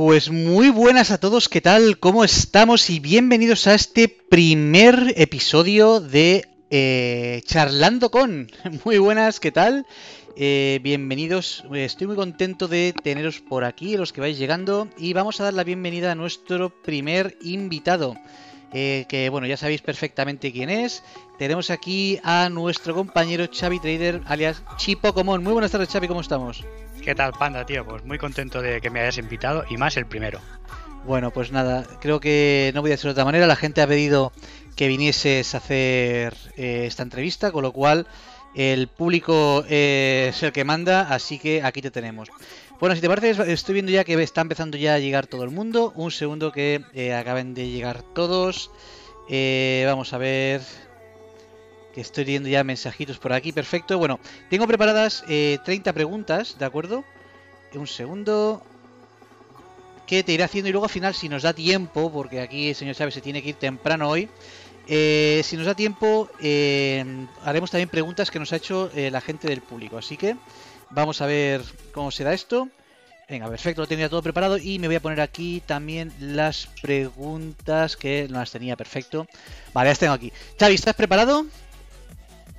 Pues muy buenas a todos, ¿qué tal? ¿Cómo estamos? Y bienvenidos a este primer episodio de eh, Charlando con. Muy buenas, ¿qué tal? Eh, bienvenidos, estoy muy contento de teneros por aquí, los que vais llegando, y vamos a dar la bienvenida a nuestro primer invitado. Eh, que bueno, ya sabéis perfectamente quién es. Tenemos aquí a nuestro compañero Xavi Trader, alias Chipo Común. Muy buenas tardes, Xavi, ¿cómo estamos? ¿Qué tal, Panda, tío? Pues muy contento de que me hayas invitado y más el primero. Bueno, pues nada, creo que no voy a hacer de otra manera. La gente ha pedido que vinieses a hacer eh, esta entrevista, con lo cual el público es el que manda, así que aquí te tenemos. Bueno, si te parece, estoy viendo ya que está empezando ya a llegar todo el mundo. Un segundo que eh, acaben de llegar todos. Eh, vamos a ver. Que estoy viendo ya mensajitos por aquí. Perfecto. Bueno, tengo preparadas 30 preguntas, ¿de acuerdo? Un segundo que te iré haciendo y luego al final si nos da tiempo, porque aquí el señor Chávez se tiene que ir temprano hoy, eh, si nos da tiempo eh, haremos también preguntas que nos ha hecho eh, la gente del público, así que vamos a ver cómo será esto. Venga, perfecto, lo tenía todo preparado y me voy a poner aquí también las preguntas que no las tenía, perfecto. Vale, las tengo aquí. Xavi, ¿estás preparado?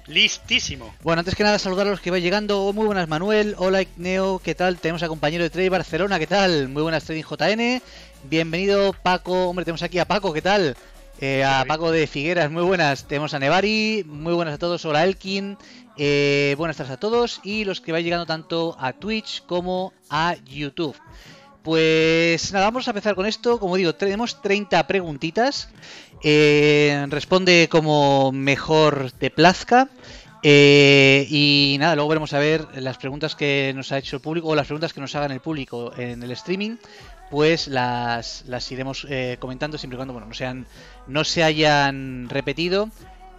Listísimo. Bueno, antes que nada saludar a los que vais llegando. Oh, muy buenas Manuel, hola Neo, ¿qué tal? Tenemos a compañero de Trade Barcelona, ¿qué tal? Muy buenas Trading JN. Bienvenido Paco, hombre, tenemos aquí a Paco, ¿qué tal? Eh, a Paco de Figueras, muy buenas. Tenemos a Nevari, muy buenas a todos. Hola Elkin, eh, buenas tardes a todos. Y los que vais llegando tanto a Twitch como a YouTube. Pues nada, vamos a empezar con esto. Como digo, tenemos 30 preguntitas. Eh, responde como mejor te plazca. Eh, y nada, luego veremos a ver las preguntas que nos ha hecho el público o las preguntas que nos hagan el público en el streaming. Pues las, las iremos eh, comentando siempre y cuando bueno, no, sean, no se hayan repetido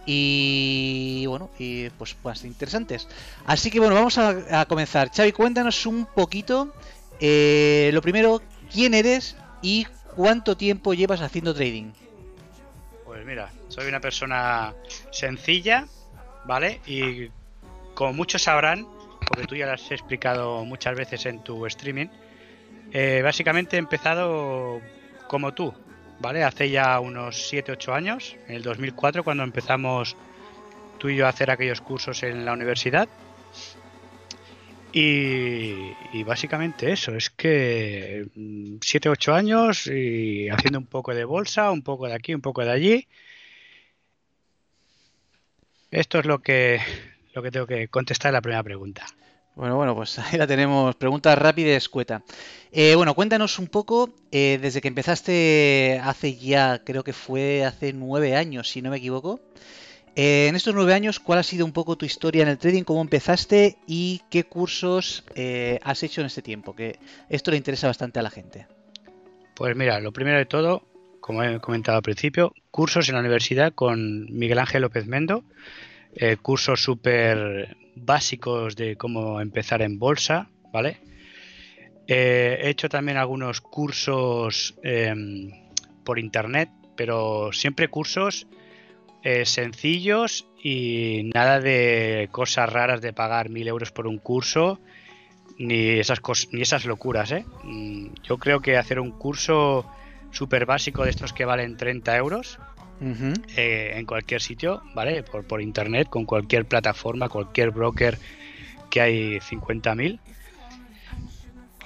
y bueno, y pues, pues interesantes. Así que bueno, vamos a, a comenzar. Xavi, cuéntanos un poquito eh, lo primero, ¿quién eres y cuánto tiempo llevas haciendo trading? Pues mira, soy una persona sencilla, ¿vale? Y como muchos sabrán, porque tú ya lo has explicado muchas veces en tu streaming, eh, básicamente he empezado como tú, ¿vale? Hace ya unos 7-8 años, en el 2004, cuando empezamos tú y yo a hacer aquellos cursos en la universidad. Y, básicamente eso, es que 7-8 mm, años y haciendo un poco de bolsa, un poco de aquí, un poco de allí. Esto es lo que, lo que tengo que contestar en la primera pregunta. Bueno, bueno, pues ahí la tenemos. Pregunta rápida y escueta. Eh, bueno, cuéntanos un poco, eh, desde que empezaste hace ya, creo que fue hace nueve años, si no me equivoco. Eh, en estos nueve años, ¿cuál ha sido un poco tu historia en el trading? ¿Cómo empezaste y qué cursos eh, has hecho en este tiempo? Que esto le interesa bastante a la gente. Pues mira, lo primero de todo, como he comentado al principio, cursos en la universidad con Miguel Ángel López Mendo, eh, cursos súper básicos de cómo empezar en bolsa, ¿vale? he hecho también algunos cursos em, por internet, pero siempre cursos eh, sencillos y nada de cosas raras de pagar mil euros por un curso ni esas ni esas locuras ¿eh? Mm, yo creo que hacer un curso súper básico de estos que valen 30 euros eh, en cualquier sitio vale por, por internet con cualquier plataforma cualquier broker que hay 50.000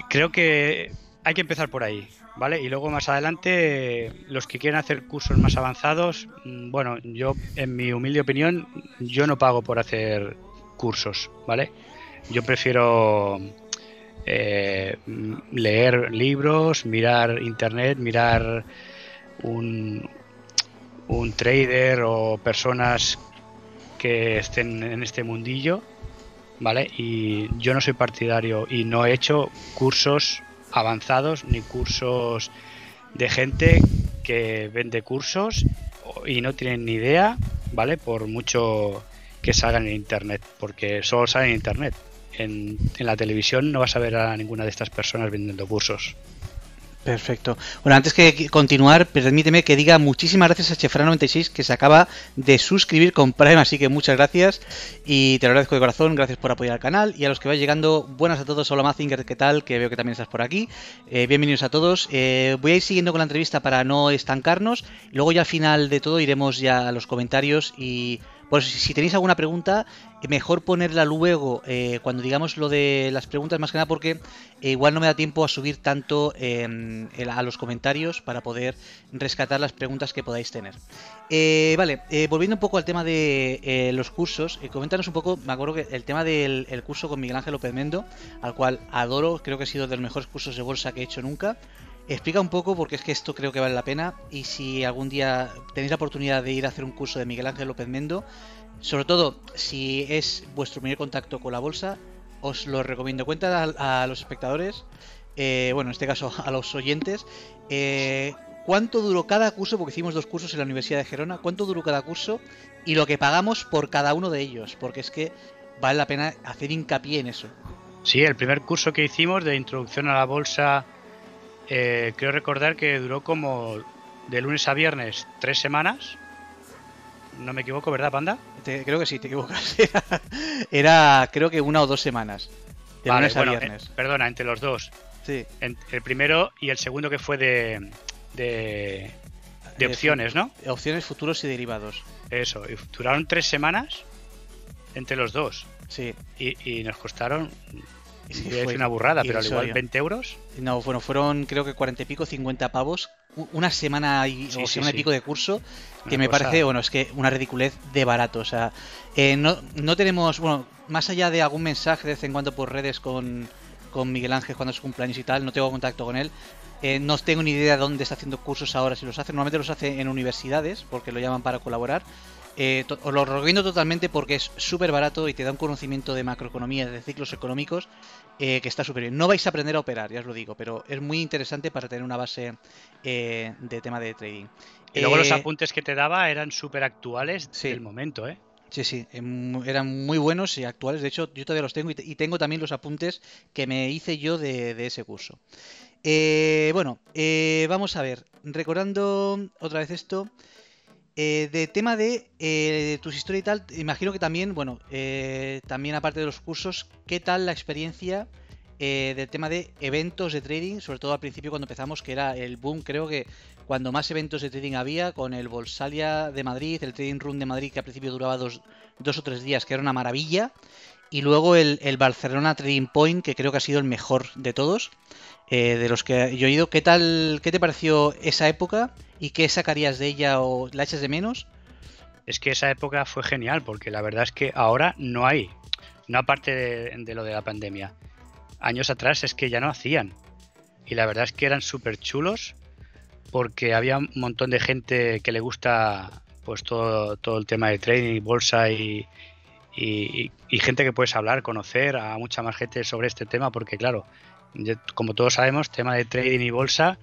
creo que hay que empezar por ahí ¿vale? Y luego más adelante, los que quieren hacer cursos más avanzados, mm, bueno, yo, en mi humilde opinión, yo no pago por hacer cursos, ¿vale? Yo prefiero eh, leer libros, mirar internet, mirar un, un trader o personas que estén en este mundillo, ¿vale? Y yo no soy partidario y no he hecho cursos avanzados ni cursos de gente que vende cursos y no tienen ni idea, ¿vale? Por mucho que salgan en internet, porque solo salen en internet. En, en la televisión no vas a ver a ninguna de estas personas vendiendo cursos. Perfecto. Bueno, antes que continuar, permíteme que diga muchísimas gracias a Chefra96 que se acaba de suscribir con Prime, así que muchas gracias y te lo agradezco de corazón, gracias por apoyar al canal y a los que vais llegando, buenas a todos, hola Mazinger, ¿qué tal? Que veo que también estás por aquí. Eh, bienvenidos a todos. Eh, voy a ir siguiendo con la entrevista para no estancarnos, luego ya al final de todo iremos ya a los comentarios y pues si tenéis alguna pregunta, mejor ponerla luego eh, cuando digamos lo de las preguntas, más que nada porque eh, igual no me da tiempo a subir tanto em, a los comentarios para poder rescatar las preguntas que podáis tener. Eh, vale, volviendo un poco al tema de los cursos, coméntanos un poco, me acuerdo que el tema del curso con Miguel Ángel López Mendo, al cual adoro, creo que ha sido de los mejores cursos de bolsa que he hecho nunca. Explica un poco porque es que esto creo que vale la pena y si algún día tenéis la oportunidad de ir a hacer un curso de Miguel Ángel López Mendo, sobre todo si es vuestro primer contacto con la bolsa, os lo recomiendo. Cuenta a, los espectadores, eh, bueno, en este caso a los oyentes, eh, cuánto duró cada curso, porque hicimos dos cursos en la Universidad de Gerona, cuánto duró cada curso y lo que pagamos por cada uno de ellos, porque es que vale la pena hacer hincapié en eso. Sí, el primer curso que hicimos de introducción a la bolsa eh, creo recordar que duró como de lunes a viernes tres semanas. No me equivoco, ¿verdad, Panda? creo que sí, te equivocas. Era, creo que una o dos semanas. De lunes a viernes. Eh, perdona, entre los dos. Sí. el primero y el segundo que fue de, de, de eh, opciones, ¿no? Opciones, futuros y derivados. Eso, y duraron tres semanas entre los dos. Sí. Y, y nos costaron es una burrada, pero al igual 20 euros. No, bueno, fueron creo que 40 y pico, 50 pavos. Una semana y, o semana y pico de curso, que me parece, bueno, es que una ridiculez de barato. O sea, eh, no, no tenemos, bueno, más allá de algún mensaje de vez en cuando por redes con, con Miguel Ángel cuando es cumpleaños y tal, no tengo contacto con él. Eh, no tengo ni idea de dónde está haciendo cursos ahora, si los hace. Normalmente los hace en universidades, porque lo llaman para colaborar. Eh, os lo recomiendo totalmente porque es súper barato y te da un conocimiento de macroeconomía, de ciclos económicos, eh, que está súper bien. No vais a aprender a operar, ya os lo digo, pero es muy interesante para tener una base eh, de tema de trading. Y luego los apuntes que te daba eran súper actuales del momento, ¿eh? Sí, sí, em, eran muy buenos y actuales. De hecho, yo todavía los tengo y, tengo también los apuntes que me hice yo de, ese curso. bueno, vamos a ver. Recordando otra vez esto. Eh, de tema de eh, tus historias y tal, imagino que también, bueno, eh, también aparte de los cursos, ¿qué tal la experiencia del tema de eventos de trading? Sobre todo al principio cuando empezamos, que era el boom, creo que cuando más eventos de trading había, con el Bolsalia de Madrid, el Trading Room de Madrid, que al principio duraba dos, dos o tres días, que era una maravilla, y luego el, el Barcelona Trading Point, que creo que ha sido el mejor de todos. Eh, de los que yo he ido. ¿Qué tal, qué te pareció esa época y qué sacarías de ella o la echas de menos? Es que esa época fue genial porque la verdad es que ahora no hay, no aparte de, lo de la pandemia. Años atrás es que ya no hacían y la verdad es que eran súper chulos porque había un montón de gente que le gusta pues todo, todo el tema de trading, bolsa y, y, gente que puedes hablar, conocer a mucha más gente sobre este tema porque claro, como todos sabemos, tema de trading y bolsa,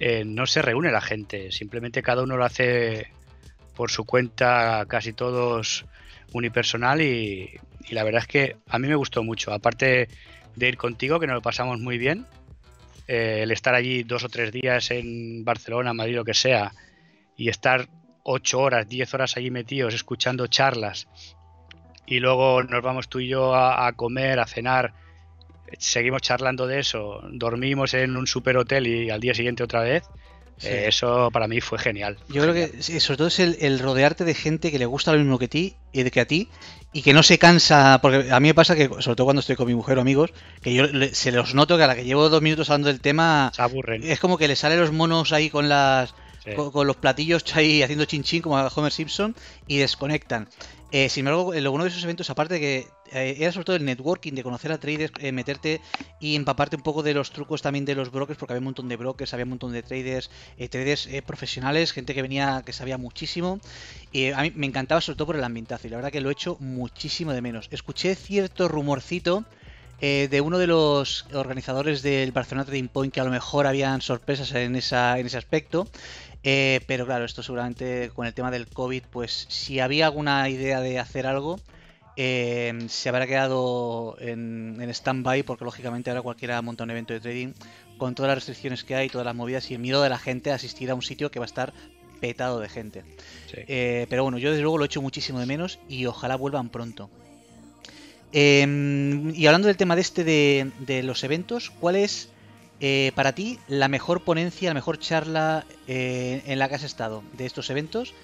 eh, no se reúne la gente, simplemente cada uno lo hace por su cuenta, casi todos unipersonal y, la verdad es que a mí me gustó mucho, aparte de ir contigo, que nos lo pasamos muy bien, eh, el estar allí dos o tres días en Barcelona, Madrid, lo que sea, y estar ocho horas, diez horas allí metidos escuchando charlas y luego nos vamos tú y yo a comer, a cenar seguimos charlando de eso, dormimos en un super hotel y al día siguiente otra vez. Eh, eso para mí fue genial. Yo creo que sobre todo es el, rodearte de gente que le gusta lo mismo que, ti, y que a ti y que no se cansa, porque a mí me pasa que, sobre todo cuando estoy con mi mujer o amigos, que yo se los noto que a la que llevo dos minutos hablando del tema, se aburren. es como que le salen los monos ahí con las con, los platillos ahí haciendo chin chin como a Homer Simpson y desconectan. Eh, sin embargo, en uno de esos eventos, aparte que eh, era sobre todo el networking, de conocer a traders, eh, meterte y empaparte un poco de los trucos también de los brokers, porque había un montón de brokers, había un montón de traders, traders profesionales, gente que venía, que sabía muchísimo. Y a mí me encantaba sobre todo por el ambientazo, y la verdad que lo he hecho muchísimo de menos. Escuché cierto rumorcito. de uno de los organizadores del Barcelona Trading Point que a lo mejor habían sorpresas en, esa, en ese aspecto. Eh, pero claro, esto seguramente con el tema del COVID, pues si había alguna idea de hacer algo, eh, se habrá quedado en, en stand-by porque lógicamente ahora cualquiera monta un evento de trading, con todas las restricciones que hay, todas las movidas y el miedo de la gente a asistir a un sitio que va a estar petado de gente. Eh, pero bueno, yo desde luego lo echo muchísimo de menos y ojalá vuelvan pronto. Em, y hablando del tema de este de, los eventos, ¿cuál es eh, para ti la mejor ponencia, la mejor charla eh, en la que has estado de estos eventos?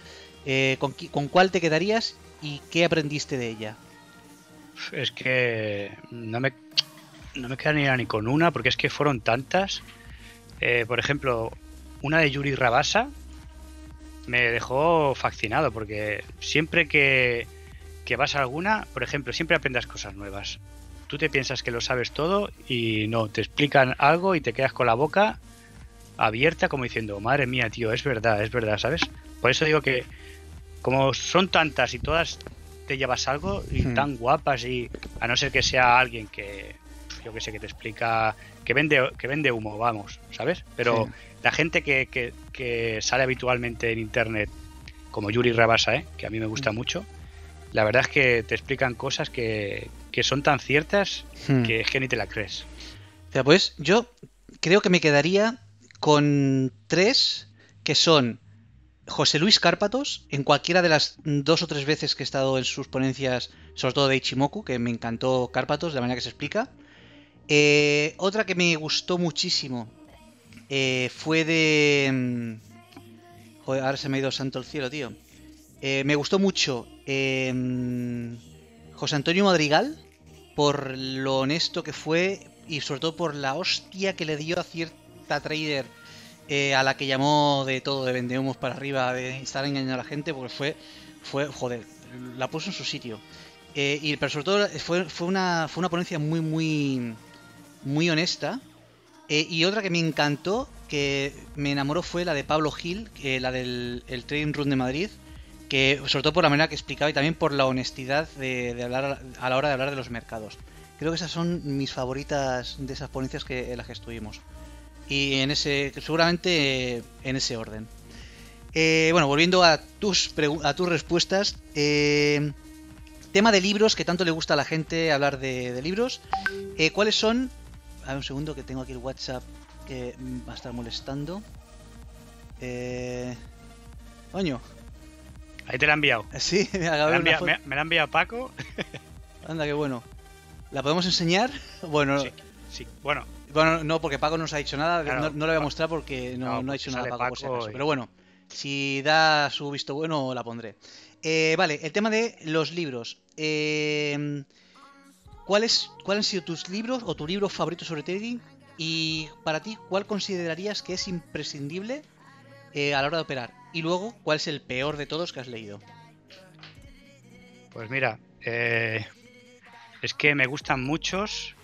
¿con, ¿Con cuál te quedarías y qué aprendiste de ella? Es que no me, no me queda ni, con una, porque es que fueron tantas. por ejemplo, una de Yuri Rabasa, me dejó fascinado porque siempre que, vas a alguna, por ejemplo, siempre aprendes cosas nuevas. Tú te piensas que lo sabes todo y no, te explican algo y te quedas con la boca abierta como diciendo, madre mía, tío, es verdad, es verdad, ¿sabes? Por eso digo que como son tantas y todas te llevas algo y hmm. tan guapas y a no ser que sea alguien que yo que sé que te explica que vende que vende humo, vamos, ¿sabes? Pero la gente que, sale habitualmente en internet, como Yuri Rabasa, ¿eh? que a mí me gusta mm. mucho, la verdad es que te explican cosas que, son tan ciertas hmm. que es que ni te la crees. O pues yo creo que me quedaría con tres que son José Luis Cárpatos, en cualquiera de las dos o tres veces que he estado en sus ponencias, sobre todo de Ichimoku, que me encantó Cárpatos, de la manera que se explica. Eh, otra que me gustó muchísimo eh, fue de... Mm, joder, ahora se me ha ido santo el cielo, tío. Eh, me gustó mucho em, José Antonio Madrigal por lo honesto que fue y sobre todo por la hostia que le dio a cierta trader eh, a la que llamó de todo, de vendehumos para arriba, de estar engañando a la gente, porque fue, fue joder, la puso en su sitio. y, pero sobre todo fue, fue, una, fue una ponencia muy, muy, muy honesta eh, y otra que me encantó, que me enamoró, fue la de Pablo Gil, la del el Trading Room de Madrid, que sobre todo por la manera que explicaba y también por la honestidad de, hablar a la hora de hablar de los mercados. Creo que esas son mis favoritas de esas ponencias que, en las que estuvimos. Y en ese, seguramente en ese orden. Eh, bueno, volviendo a tus, a tus respuestas. Eh, tema de libros, que tanto le gusta a la gente hablar de, de libros. ¿Cuáles son a ver un segundo que tengo aquí el WhatsApp que va a estar molestando. Eh... Coño. Ahí te la he enviado. Sí, me, la ha enviado, me, la ha enviado Paco. Anda, qué bueno. ¿La podemos enseñar? Bueno, sí, sí. bueno. Bueno, no, porque Paco no nos ha dicho nada. no, no, lo voy a mostrar porque no, no ha dicho nada Paco, por Pero bueno, si da su visto bueno, la pondré. Eh, vale, el tema de los libros. Eh, ¿Cuáles, han sido tus libros o tu libro favorito sobre trading? Y para ti, ¿cuál considerarías que es imprescindible eh, a la hora de operar? Y luego, ¿cuál es el peor de todos que has leído? Pues mira, eh, es que me gustan muchos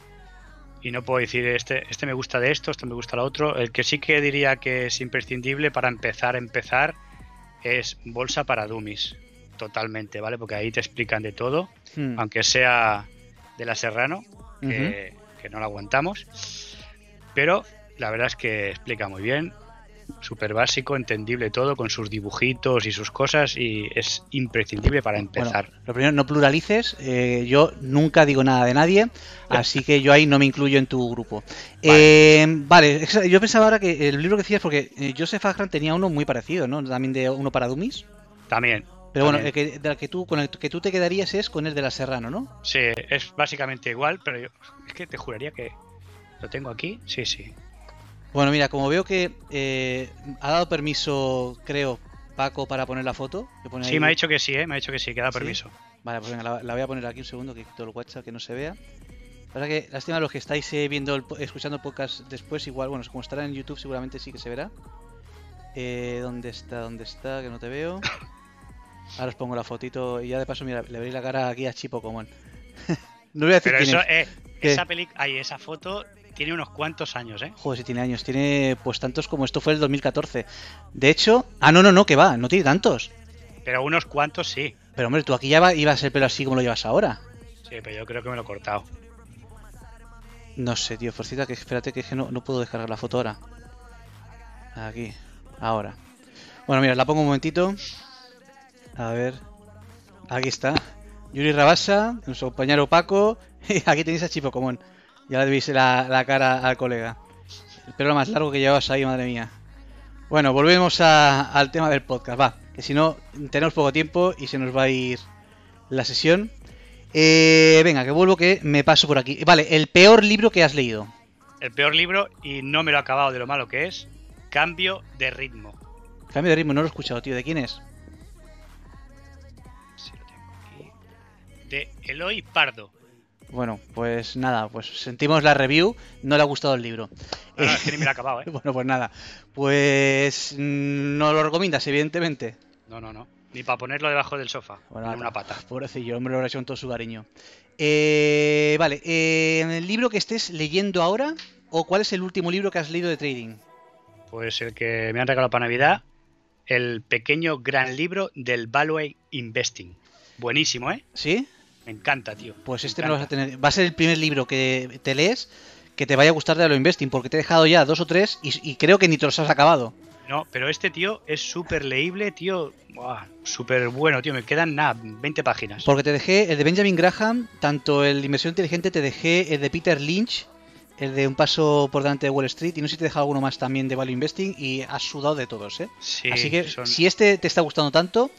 y no puedo decir este, este me gusta de esto, este me gusta lo otro. El que sí que diría que es imprescindible para empezar a empezar es Bolsa para Dummies. Totalmente, ¿vale? Porque ahí te explican de todo, hmm. aunque sea de la Serrano, que, no la aguantamos. Pero la verdad es que explica muy bien, súper básico, entendible todo, con sus dibujitos y sus cosas, y es imprescindible para empezar. lo primero, no pluralices, eh, yo nunca digo nada de nadie, así que yo ahí no me incluyo en tu grupo. Vale, eh, yo pensaba ahora que el libro que decías, porque eh, Joseph Agran tenía uno muy parecido, ¿no? También de uno para Dummies. También, pero bueno, el que, que tú, con el que tú te quedarías es con el de la Serrano, ¿no? Sí, es básicamente igual, pero yo, es que te juraría que lo tengo aquí. Sí, sí. Bueno, mira, como veo que eh, ha dado permiso, creo, Paco para poner la foto. sí, me ha dicho que sí, ¿eh? me ha dicho que sí, que da permiso. Vale, pues venga, la, voy a poner aquí un segundo, que quito el WhatsApp, que no se vea. Para que, lástima, los que estáis eh, viendo, escuchando el podcast después, igual, bueno, como estará en YouTube, seguramente sí que se verá. Eh, ¿Dónde está? ¿Dónde está? Que no te veo. Ahora os pongo la fotito y ya de paso, mira, le veréis la cara aquí a Chipo Común. no voy a decir Pero eso, Eh, esa, peli esa foto tiene unos cuantos años, ¿eh? Joder, si tiene años. Tiene pues tantos como esto fue el 2014. De hecho... Ah, no, no, no, que va. No tiene tantos. Pero unos cuantos sí. Pero hombre, tú aquí ya ibas el pelo así como lo llevas ahora. Sí, pero yo creo que me lo he cortado. No sé, tío, Forcita, que espérate que, no, no puedo descargar la foto ahora. Aquí, ahora. Bueno, mira, la pongo un momentito. A ver. Aquí está. Yuri Rabasa, nuestro compañero Paco. Y aquí tenéis a Chipo Común. Ya le veis la, cara al colega. El programa más largo que llevas ahí, madre mía. Bueno, volvemos al tema del podcast, va. Que si no, tenemos poco tiempo y se nos va a ir la sesión. Eh, venga, que vuelvo que me paso por aquí. Vale, el peor libro que has leído. El peor libro, y no me lo he acabado de lo malo que es, Cambio de ritmo. Cambio de ritmo, no lo he escuchado, tío. ¿De quién es? Sí, lo tengo aquí. De Eloy Pardo. Bueno, pues nada, pues sentimos la review, no le ha gustado el libro. No, no, es que ni me lo he acabado, ¿eh? bueno, pues nada, pues mm, no lo recomiendas, evidentemente. No, no, no. Ni para ponerlo debajo del sofá, Bueno, en una pata. Pobrecillo, hombre, lo hecho con todo su cariño. Eh, vale, eh, ¿el libro que estés leyendo ahora o cuál es el último libro que has leído de trading? Pues el que me han regalado para Navidad, el pequeño gran libro del Value Investing. Buenísimo, ¿eh? ¿Sí? Me encanta, tío. Pues este me lo vas a tener. Va a ser el primer libro que te lees que te vaya a gustar de lo investing, porque te he dejado ya dos o tres y, y creo que ni te los has acabado. No, pero este tío es súper leíble, tío. Súper bueno, tío. Me quedan nada, 20 páginas. Porque te dejé el de Benjamin Graham, tanto el de Inversión Inteligente, te dejé el de Peter Lynch, el de Un Paso por delante de Wall Street, y no sé si te he dejado alguno más también de Value Investing, y has sudado de todos, ¿eh? Sí, Así que son si este te está gustando tanto,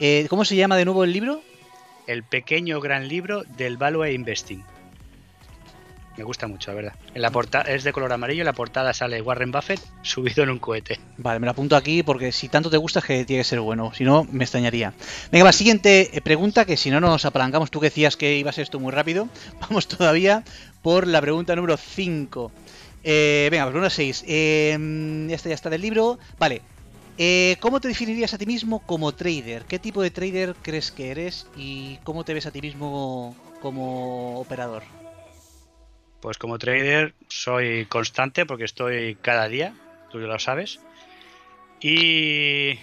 eh, ¿cómo se llama de nuevo el libro? El pequeño gran libro del Value Investing. Me gusta mucho, la verdad. En la portada es de color amarillo, en la portada sale Warren Buffett subido en un cohete. Vale, me lo apunto aquí porque si tanto te gusta es que tiene que ser bueno, si no me extrañaría. Venga, va, siguiente eh, pregunta, que si no nos apalancamos, tú que decías que iba a ser esto muy rápido, vamos todavía por la pregunta número 5. Eh, venga, pregunta 6. Eh, esta ya está del libro. Vale, eh, ¿cómo te definirías a ti mismo como trader? ¿Qué tipo de trader crees que eres y cómo te ves a ti mismo como operador? Pues como trader soy constante porque estoy cada día, tú ya lo sabes. Y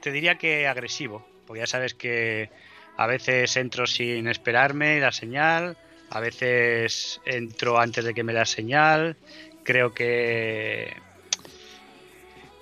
te diría que agresivo, porque ya sabes que a veces entro sin esperarme la señal, a veces entro antes de que me da señal, creo que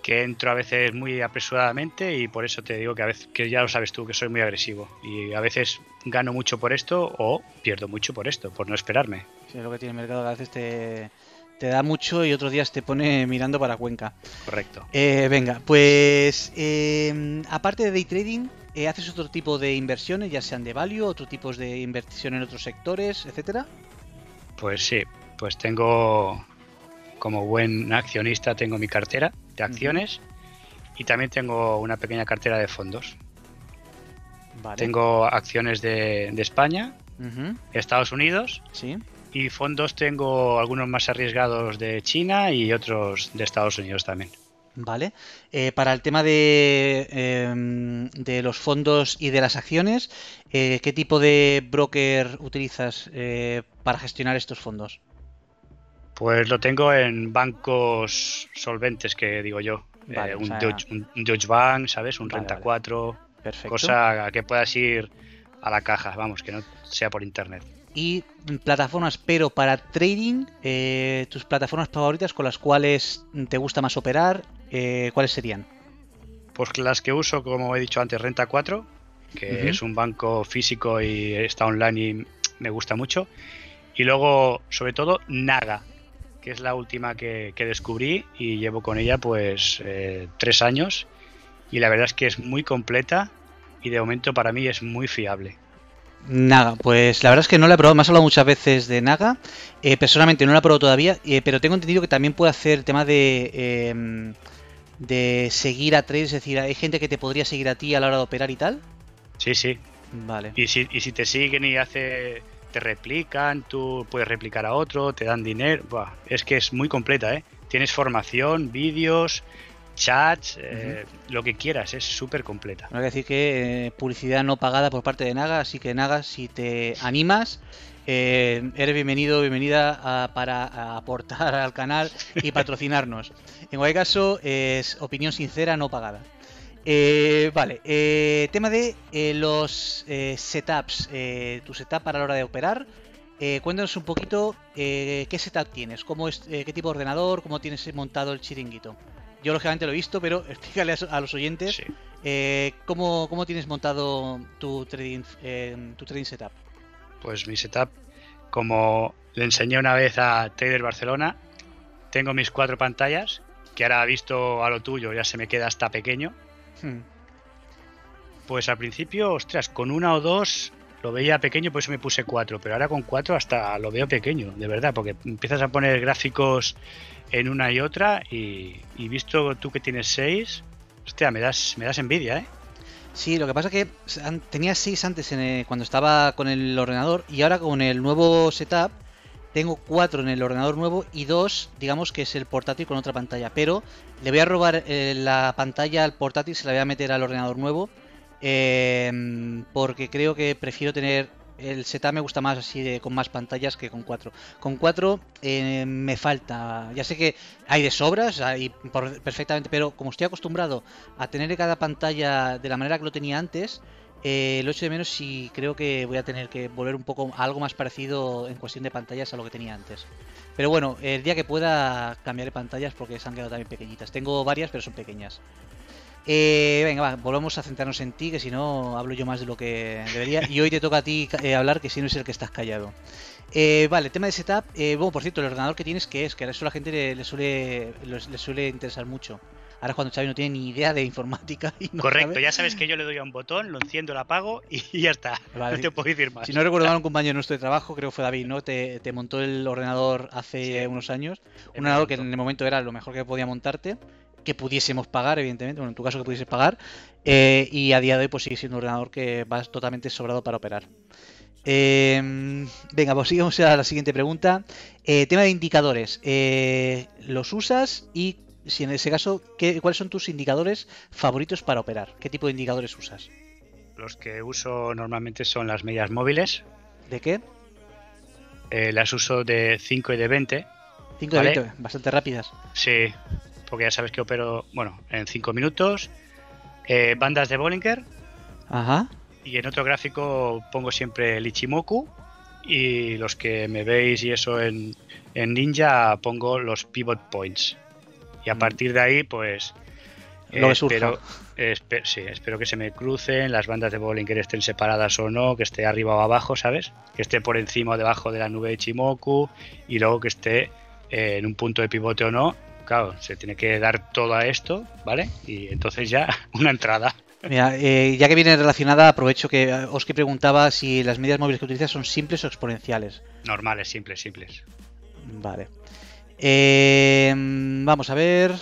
que entro a veces muy apresuradamente y por eso te digo que a veces que ya lo sabes tú que soy muy agresivo y a veces gano mucho por esto o pierdo mucho por esto, por no esperarme. Sí, es lo que tiene el mercado, que a veces te, te da mucho y otros días te pone mirando para Cuenca. Correcto. Eh, venga, pues eh, aparte de day trading, eh, ¿haces otro tipo de inversiones, ya sean de value, otro tipos de inversión en otros sectores, etcétera? Pues sí, pues tengo como buen accionista tengo mi cartera de acciones y también tengo una pequeña cartera de fondos. Vale. Tengo acciones de, de España, Ujú, Estados Unidos Sí. y fondos tengo algunos más arriesgados de China y otros de Estados Unidos también. Vale. Eh, para el tema de, em, de los fondos y de las acciones, eh, ¿qué tipo de broker utilizas eh, para gestionar estos fondos? Pues lo tengo en bancos solventes, que digo yo. Vale, Eh, o un, sea- Deutsche, un- un Deutsche Bank, ¿sabes? Un Vale, Renta vale. 4, Perfecto. cosa a que puedas ir a la caja, vamos, que no sea por internet. Y plataformas, pero para trading, eh, tus plataformas favoritas con las cuales te gusta más operar, eh, ¿cuáles serían? Pues las que uso, como he dicho antes, Renta 4, que es un banco físico y está online y me gusta mucho. Y luego, sobre todo, Naga, que es la última que, que descubrí y llevo con ella pues eh, tres años. Y la verdad es que es muy completa y de momento para mí es muy fiable. Naga, pues la verdad es que no la he probado, me has hablado muchas veces de Naga, eh, personalmente no la he probado todavía, eh, pero tengo entendido que también puede hacer tema de, eh, de seguir a traders, es decir, hay gente que te podría seguir a ti a la hora de operar y tal. Sí, sí. Vale. Y si, y si te siguen y hace te replican, tú puedes replicar a otro, te dan dinero. Buah, es que es muy completa, ¿eh? Tienes formación, vídeos, chats, eh, lo que quieras, es súper completa. Hay que decir que eh, publicidad no pagada por parte de Naga, así que Naga, si te animas, eh, eres bienvenido, bienvenida a- para a aportar al canal y patrocinarnos. En cualquier caso, es opinión sincera, no pagada. Eh, vale, eh, tema de eh, los eh, setups, eh, tu setup para la hora de operar. Cuéntanos un poquito qué setup tienes, cómo es, qué tipo de ordenador, cómo tienes montado el chiringuito. Yo lógicamente lo he visto, pero explícale a, los oyentes Sí. ¿cómo, cómo tienes montado tu trading, tu trading setup? Pues mi setup, como le enseñé una vez a Trader Barcelona, tengo mis cuatro pantallas, que ahora visto a lo tuyo ya se me queda hasta pequeño. Hmm. Pues al principio, ostras, con una o dos lo veía pequeño, por eso me puse cuatro, pero ahora con cuatro hasta lo veo pequeño, de verdad, porque empiezas a poner gráficos en una y otra y, y visto tú que tienes seis, hostia, me das, me das envidia, ¿eh? Sí, lo que pasa es que tenía 6 antes en el- cuando estaba con el ordenador y ahora con el nuevo setup tengo 4 en el ordenador nuevo y 2, digamos que es el portátil con otra pantalla. Pero le voy a robar eh, la pantalla al portátil, se la voy a meter al ordenador nuevo eh, porque creo que prefiero tener el setup me gusta más así de con más pantallas que con 4. Con 4 me falta, ya sé que hay de sobras, perfectamente, pero como estoy acostumbrado a tener cada pantalla de la manera que lo tenía antes, eh, lo echo de menos y creo que voy a tener que volver un poco a algo más parecido en cuestión de pantallas a lo que tenía antes. Pero bueno, el día que pueda cambiaré pantallas porque se han quedado también pequeñitas. Tengo varias, pero son pequeñas. Eh, venga, va, volvemos a centrarnos en ti, que si no hablo yo más de lo que debería. Y hoy te toca a ti eh, hablar, que si no es el que estás callado. Eh, vale, tema de setup. Eh, bueno, por cierto, el ordenador que tienes, que es? Que a eso la gente le, le suele, le, le suele interesar mucho. Ahora cuando Xavi no tiene ni idea de informática y no Correcto, sabe- ya sabes que yo le doy a un botón, lo enciendo, lo apago y ya está. Vale. No te puedo decir más. Si no recuerdo mal, un compañero nuestro de trabajo, creo que fue David, ¿no? Te, te montó el ordenador hace Sí. unos años. Un ordenador que en el momento era lo mejor que podía montarte, que pudiésemos pagar, evidentemente, bueno, en tu caso que pudieses pagar. eh, y a día de hoy, pues sigue siendo un ordenador que va totalmente sobrado para operar. Eh, venga, pues sigamos a la siguiente pregunta. Eh, tema de indicadores. Eh, ¿Los usas? Y si en ese caso, ¿qué, ¿cuáles son tus indicadores favoritos para operar? ¿Qué tipo de indicadores usas? Los que uso normalmente son las medias móviles. ¿De qué? eh, las uso de 5 y de 20. 5 de Vale. 20, bastante rápidas. Sí, porque ya sabes que opero, bueno, en 5 minutos. Eh, bandas de Bollinger. Ajá. Y en otro gráfico pongo siempre el Ichimoku. Y los que me veis y eso en, en Ninja pongo los pivot points. Y a partir de ahí, pues. Lo que espero, espe- sí, espero que se me crucen, las bandas de Bollinger estén separadas o no, que esté arriba o abajo, ¿sabes? Que esté por encima o debajo de la nube de Ichimoku y luego que esté eh, en un punto de pivote o no. Claro, se tiene que dar todo a esto, ¿vale? Y entonces ya una entrada. Mira, eh, ya que viene relacionada, aprovecho que eh, Oski preguntaba si las medidas móviles que utilizas son simples o exponenciales. Normales, simples, simples. Vale. Eh, vamos a ver.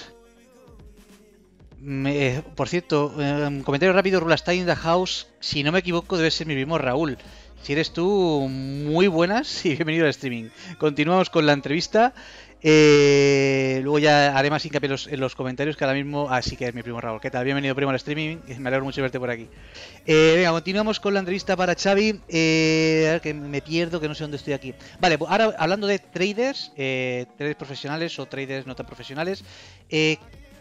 Me- por cierto, eh, un comentario rápido, Rula está in the house. Si no me equivoco, debe ser mi primo Raúl. Si eres tú, muy buenas y bienvenido al streaming. Continuamos con la entrevista. Eh, luego ya haré más hincapié en los, en los comentarios que ahora mismo. Ah, sí que es mi primo Raúl. ¿Qué tal? Bienvenido, primo, al streaming. Me alegro mucho de verte por aquí. Eh, venga, continuamos con la entrevista para Xavi. Eh, a ver, que me pierdo, que no sé dónde estoy aquí. Vale, pues ahora hablando de traders, eh, traders profesionales o traders no tan profesionales, eh,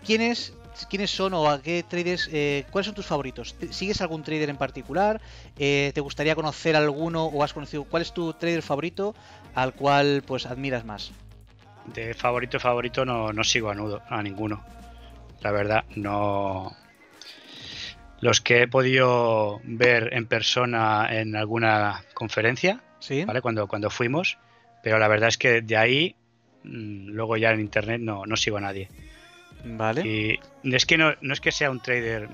¿quiénes, ¿quiénes son o a qué traders, eh, cuáles son tus favoritos? ¿Te- ¿Sigues algún trader en particular? ¿Te gustaría conocer alguno o has conocido? ¿Cuál es tu trader favorito al cual pues admiras más? De favorito, favorito no, no sigo a, nudo, a ninguno. La verdad, no. Los que he podido ver en persona en alguna conferencia, ¿Sí? ¿vale? Cuando, cuando fuimos, pero la verdad es que de ahí, mm, luego ya en internet no, no sigo a nadie. Vale. Y es que no, no es que sea un trader.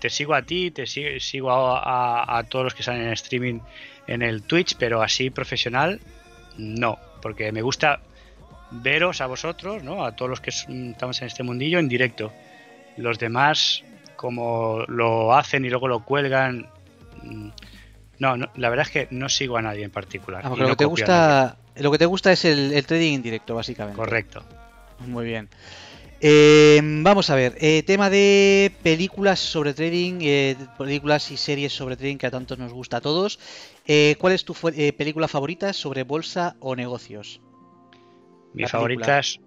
Te sigo a ti, te sigo, sigo a, a- a todos los que salen en streaming en el Twitch, pero así profesional, no. Porque me gusta veros a vosotros, ¿no? A todos los que estamos en este mundillo en directo. Los demás, como lo hacen y luego lo cuelgan. mm, No, no, la verdad es que no sigo a nadie en particular. Ah, no lo que te gusta, lo que te gusta es el, el trading en directo, básicamente. Correcto. Muy bien. Eh, vamos a ver, eh, tema de películas sobre trading, eh, películas y series sobre trading que a tantos nos gusta a todos. Eh, ¿Cuál es tu eh, película favorita sobre bolsa o negocios? Mis favoritas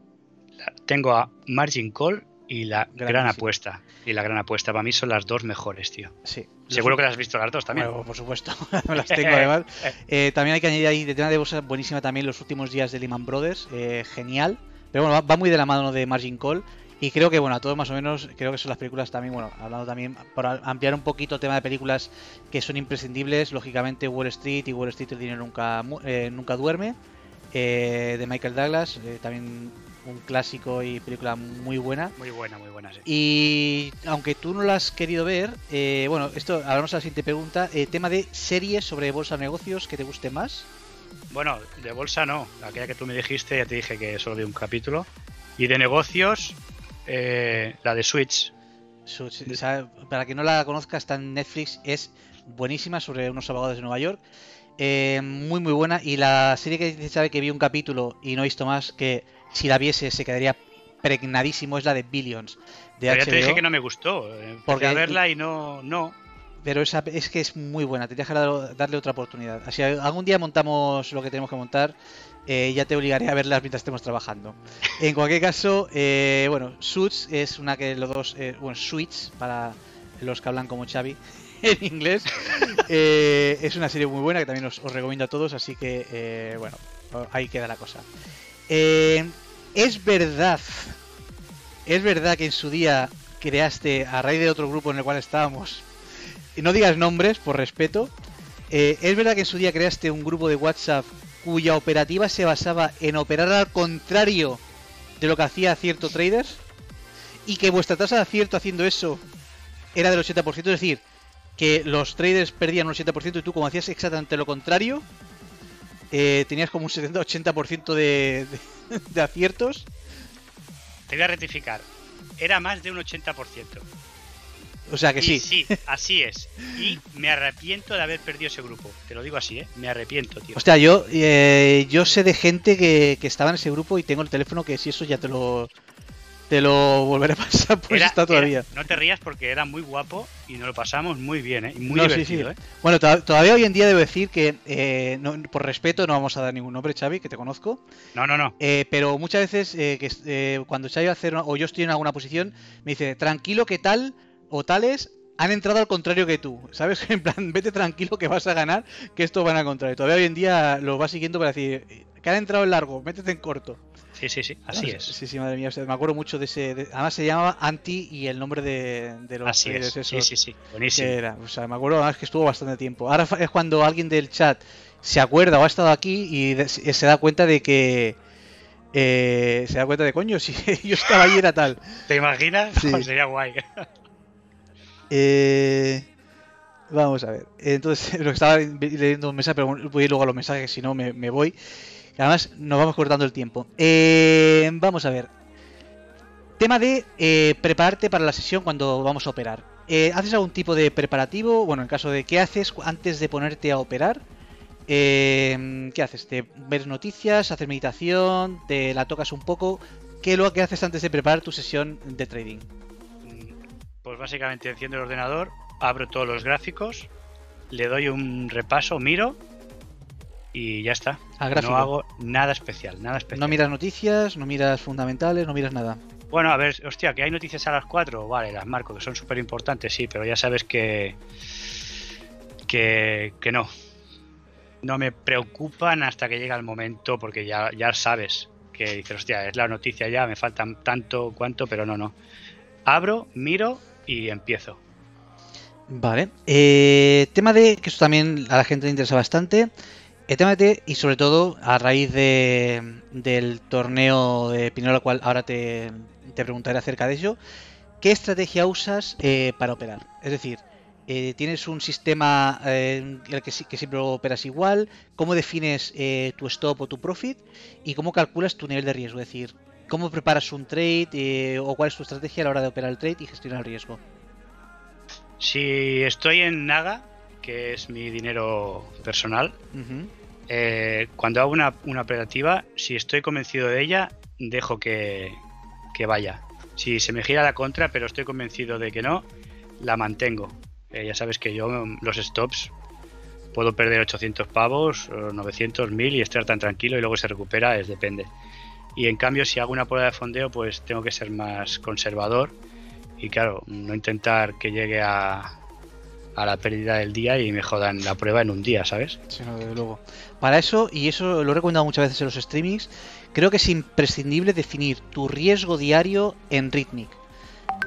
la- tengo a Margin Call y la Gran. Apuesta. Y la Gran Apuesta para mí son las dos mejores, tío. Sí. Seguro que las has visto las dos también. Bueno, por supuesto, las tengo además. Eh, también hay que añadir ahí de tema de bolsa buenísima también los últimos días de Lehman Brothers, eh, genial. Pero bueno, va, va muy de la mano de Margin Call. Y creo que, bueno, a todos más o menos, creo que son las películas también, bueno, hablando también, para ampliar un poquito el tema de películas que son imprescindibles, lógicamente Wall Street y Wall Street el dinero nunca, eh, nunca duerme, eh, de Michael Douglas, eh, también un clásico y película muy buena. Muy buena, muy buena, sí. Y aunque tú no la has querido ver, eh, bueno, esto hablamos a la siguiente pregunta. Eh, tema de series sobre bolsa de negocios que te guste más. Bueno, de bolsa no. Aquella que tú me dijiste, ya te dije que solo vi un capítulo. Y de negocios, eh, la de Switch. Su- o sea, para quien no la conozca, está en Netflix, es buenísima sobre unos abogados de Nueva York. Eh, muy muy buena. Y la serie que dice sabe que vi un capítulo y no he visto más, que si la viese se quedaría pregnadísimo, es la de Billions. De Pero ya te HBO. dije que no me gustó. eh, Porque- a verla y no, no. Pero esa es que es muy buena, tendrías que dar- darle otra oportunidad. Así algún día montamos lo que tenemos que montar, eh, ya te obligaré a verlas mientras estemos trabajando. En cualquier caso, eh, bueno, Suits es una que los dos, eh, bueno, Suits para los que hablan como Xavi en inglés, eh, es una serie muy buena que también os, recomiendo a todos, así que eh, bueno, ahí queda la cosa. Eh, es verdad, es verdad que en su día creaste, a raíz de otro grupo en el cual estábamos, y no digas nombres por respeto, es verdad que en su día creaste un grupo de WhatsApp cuya operativa se basaba en operar al contrario de lo que hacía cierto traders y que vuestra tasa de acierto haciendo eso era del 80%, es decir, que los traders perdían un 80% y tú como hacías exactamente lo contrario, eh, tenías como un 70-80% de, de, de aciertos. Te voy a rectificar. Era más de un 80%. O sea que y sí. sí, así es. Y me arrepiento de haber perdido ese grupo. Te lo digo así, ¿eh? Me arrepiento, tío. Hostia, yo, eh, yo sé de gente que, que estaba en ese grupo y tengo el teléfono que si eso ya te lo te lo volveré a pasar, pues Era- está todavía. era- no te rías porque era muy guapo y nos lo pasamos muy bien, ¿eh? Y muy No, divertido, sí. ¿eh? Bueno, to- todavía hoy en día debo decir que, eh, no- por respeto, no vamos a dar ningún nombre, Xavi, que te conozco. No, no, no. Eh, pero muchas veces, eh, que, eh, cuando Xavi va a hacer, una- o yo estoy en alguna posición, me dice, tranquilo que tal o tales han entrado al contrario que tú. ¿Sabes? En plan, vete tranquilo que vas a ganar, que esto van al contrario. Todavía hoy en día lo va siguiendo para decir, que han entrado en largo, métete en corto. Sí, sí, sí. Así es. Sí, sí, madre mía. o sea, me acuerdo mucho de ese. de- además se llamaba Anti y el nombre de, de los Así es. Sí, esos sí, sí. Buenísimo. era. O sea, me acuerdo además que estuvo bastante tiempo. Ahora es cuando alguien del chat se acuerda o ha estado aquí y de- se da cuenta de que. eh, se da cuenta de coño, si yo estaba ahí era tal. ¿Te imaginas? Sí. Pues sería guay. Eh, vamos a ver. Entonces, lo que estaba leyendo un mensaje, pero voy a ir luego a los mensajes, si no me, me voy. Además, nos vamos cortando el tiempo. Eh, vamos a ver. Tema de eh, prepararte para la sesión cuando vamos a operar. Eh, ¿Haces algún tipo de preparativo? Bueno, en caso de qué haces antes de ponerte a operar. ¿Qué haces? ¿Te ves noticias? ¿Haces meditación? ¿Te la tocas un poco? ¿Qué es lo que haces antes de preparar tu sesión de trading? Pues básicamente enciendo el ordenador, abro todos los gráficos, le doy un repaso, miro y ya está. Gráfico. No hago nada especial, nada especial. No miras noticias, no miras fundamentales, no miras nada. Bueno, a ver, hostia, que hay noticias a las 4, vale, las marco, que son súper importantes, sí, pero ya sabes que, que. que no. No me preocupan hasta que llega el momento, porque ya, ya sabes que dices, hostia, es la noticia ya, me faltan tanto, cuanto, pero no, no. Abro, miro y empiezo. Vale. Eh, tema de, que eso también a la gente le interesa bastante. De, y sobre todo a raíz de, del torneo de Pinero, al cual ahora te, te preguntaré acerca de ello. ¿Qué estrategia usas eh, para operar? Es decir, eh, ¿tienes un sistema eh, en el que, si- que siempre operas igual? ¿Cómo defines eh, tu stop o tu profit? ¿Y cómo calculas tu nivel de riesgo? Es decir, ¿cómo preparas un trade eh, o cuál es tu estrategia a la hora de operar el trade y gestionar el riesgo? Si estoy en Naga, que es mi dinero personal, Ujú. Eh, cuando hago una, operativa, si estoy convencido de ella, dejo que, vaya. Si se me gira la contra, pero estoy convencido de que no, la mantengo. Eh, ya sabes que yo mm, los stops puedo perder 800 pavos, o 900, 1000 y estar tan tranquilo y luego se recupera, es depende. Y en cambio, si hago una prueba de fondeo, pues tengo que ser más conservador y claro, no intentar que llegue a, a la pérdida del día y me jodan la prueba en un día, ¿sabes? Sí, no, desde luego. Para eso, y eso lo he recomendado muchas veces en los streamings, creo que es imprescindible definir tu riesgo diario en Rhythmic.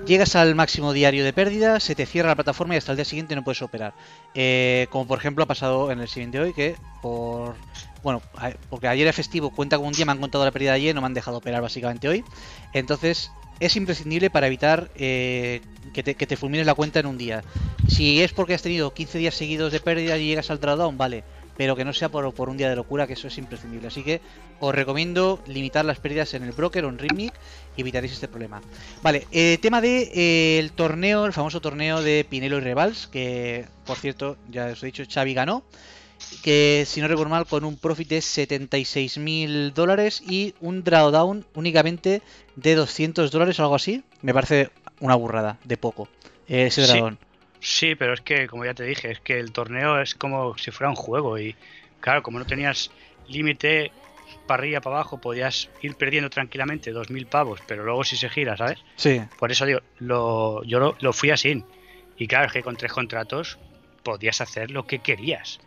Llegas al máximo diario de pérdida, se te cierra la plataforma y hasta el día siguiente no puedes operar. Eh, como por ejemplo ha pasado en el siguiente hoy, que por bueno, porque ayer es festivo, cuenta con un día, me han contado la pérdida de ayer, no me han dejado operar básicamente hoy. Entonces, es imprescindible para evitar eh, que, te, fulmines la cuenta en un día. Si es porque has tenido 15 días seguidos de pérdida y llegas al drawdown, vale, pero que no sea por, un día de locura, que eso es imprescindible. Así que os recomiendo limitar las pérdidas en el broker o en Ritmic y evitaréis este problema. Vale, eh, tema de eh, el torneo, el famoso torneo de Pinelo y Revals, que por cierto, ya os he dicho, Xavi ganó. Que si no recuerdo mal, con un profit de 76 mil dólares y un drawdown únicamente de 200 dólares o algo así. Me parece una burrada, de poco. Eh, ese drawdown. Sí, pero es que, como ya te dije, es que el torneo es como si fuera un juego y, claro, como no tenías límite para arriba, para abajo, podías ir perdiendo tranquilamente 2.000 pavos, pero luego si se gira, ¿sabes? Sí. Por eso digo, lo, yo lo, fui así. Y claro, es que con tres contratos podías hacer lo que querías.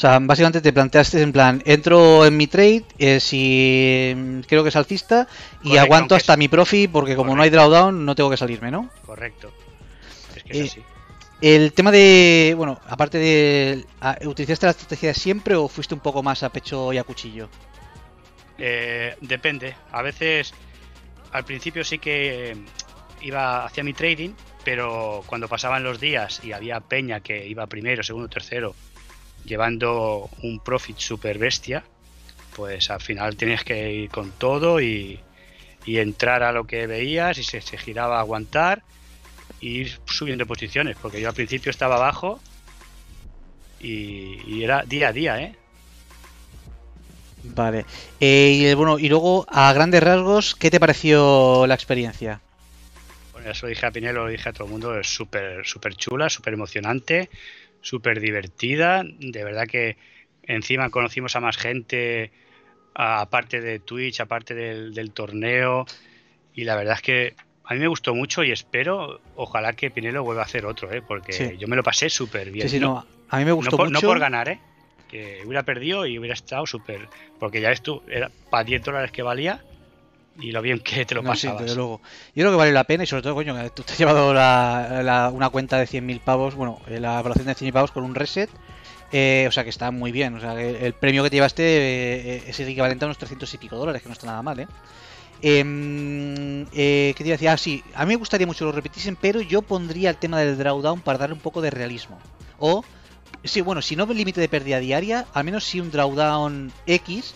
O sea, básicamente te planteaste en plan, entro en mi trade, eh, si creo que es alcista, y aguanto hasta mi profit, porque como no hay drawdown, no tengo que salirme, ¿no? Correcto. Es que es eh, así. El tema de, bueno, aparte de, ¿utilizaste la estrategia siempre o fuiste un poco más a pecho y a cuchillo? Eh, depende. A veces, al principio sí que iba hacia mi trading, pero cuando pasaban los días y había peña que iba primero, segundo, tercero, llevando un profit super bestia, pues al final tienes que ir con todo y, entrar a lo que veías y se, se giraba a aguantar ir subiendo posiciones, porque yo al principio estaba abajo y, era día a día, ¿eh? Vale. Eh, y bueno, y luego, a grandes rasgos, ¿qué te pareció la experiencia? Bueno, eso lo dije a Pinelo, lo dije a todo el mundo, es súper súper chula, súper emocionante, súper divertida. De verdad que encima conocimos a más gente, aparte de Twitch, aparte del, del torneo. Y la verdad es que a mí me gustó mucho y espero, ojalá que Pinelo vuelva a hacer otro, ¿eh? porque yo me lo pasé súper bien. Sí, sí, no, a mí me gustó no mucho. no por ganar, ¿eh? que hubiera perdido y hubiera estado súper. Porque ya ves tú, era para 10 dólares que valía y lo bien que te lo pasabas. desde luego. Yo creo que vale la pena y sobre todo, coño, tú te has llevado una cuenta de 100.000 pavos, bueno, eh, la evaluación de 100.000 pavos con un reset. Eh, o sea que está muy bien. O sea, el, premio que te llevaste eh, es equivalente a unos 300 y pico dólares, que no está nada mal, ¿eh? Em, eh, ¿Qué te iba a decir? Ah, sí, a mí me gustaría mucho que lo repitiesen, pero yo pondría el tema del drawdown para darle un poco de realismo. O, sí, bueno, si no el límite de pérdida diaria, al menos sí un drawdown X,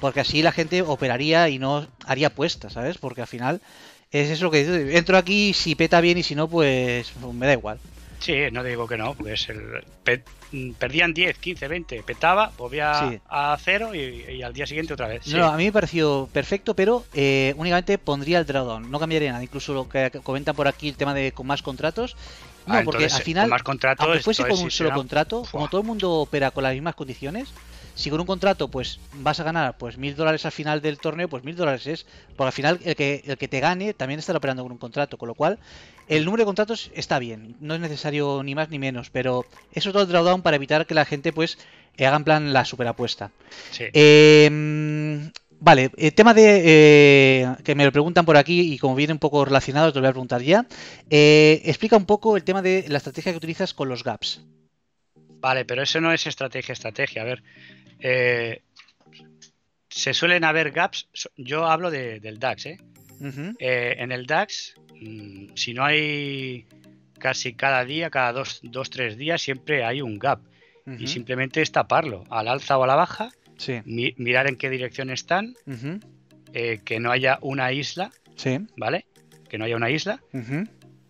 porque así la gente operaría y no haría apuestas, ¿sabes? Porque al final es eso que entro aquí, si peta bien y si no, pues me da igual. Sí, no digo que no, pues el, perdían 10, 15, 20, petaba, volvía a cero y, al día siguiente otra vez. No, a mí me pareció perfecto, pero eh, únicamente pondría el drawdown, no cambiaría nada. Incluso lo que comentan por aquí, el tema de con más contratos. No, ah, porque al final, más contratos, aunque fuese con un solo contrato, como todo el mundo opera con las mismas condiciones, si con un contrato pues vas a ganar pues mil dólares al final del torneo, pues mil dólares es, porque al final el que, el que te gane también estará operando con un contrato, con lo cual el número de contratos está bien, no es necesario ni más ni menos, pero eso es todo el drawdown para evitar que la gente pues haga en plan la superapuesta. Em, vale, el eh, tema de eh, que me lo preguntan por aquí y como viene un poco relacionado, te lo voy a preguntar ya. Eh, explica un poco el tema de la estrategia que utilizas con los gaps. Vale, pero eso no es estrategia, estrategia. A ver, eh, se suelen haber gaps. Yo hablo del DAX, ¿eh? ¿eh? en el DAX, mm, si no hay casi cada día, cada dos, dos tres días, siempre hay un gap. Y simplemente es taparlo, al alza o a la baja, mirar en qué dirección están, eh, que no haya una isla, ¿vale? Que no haya una isla.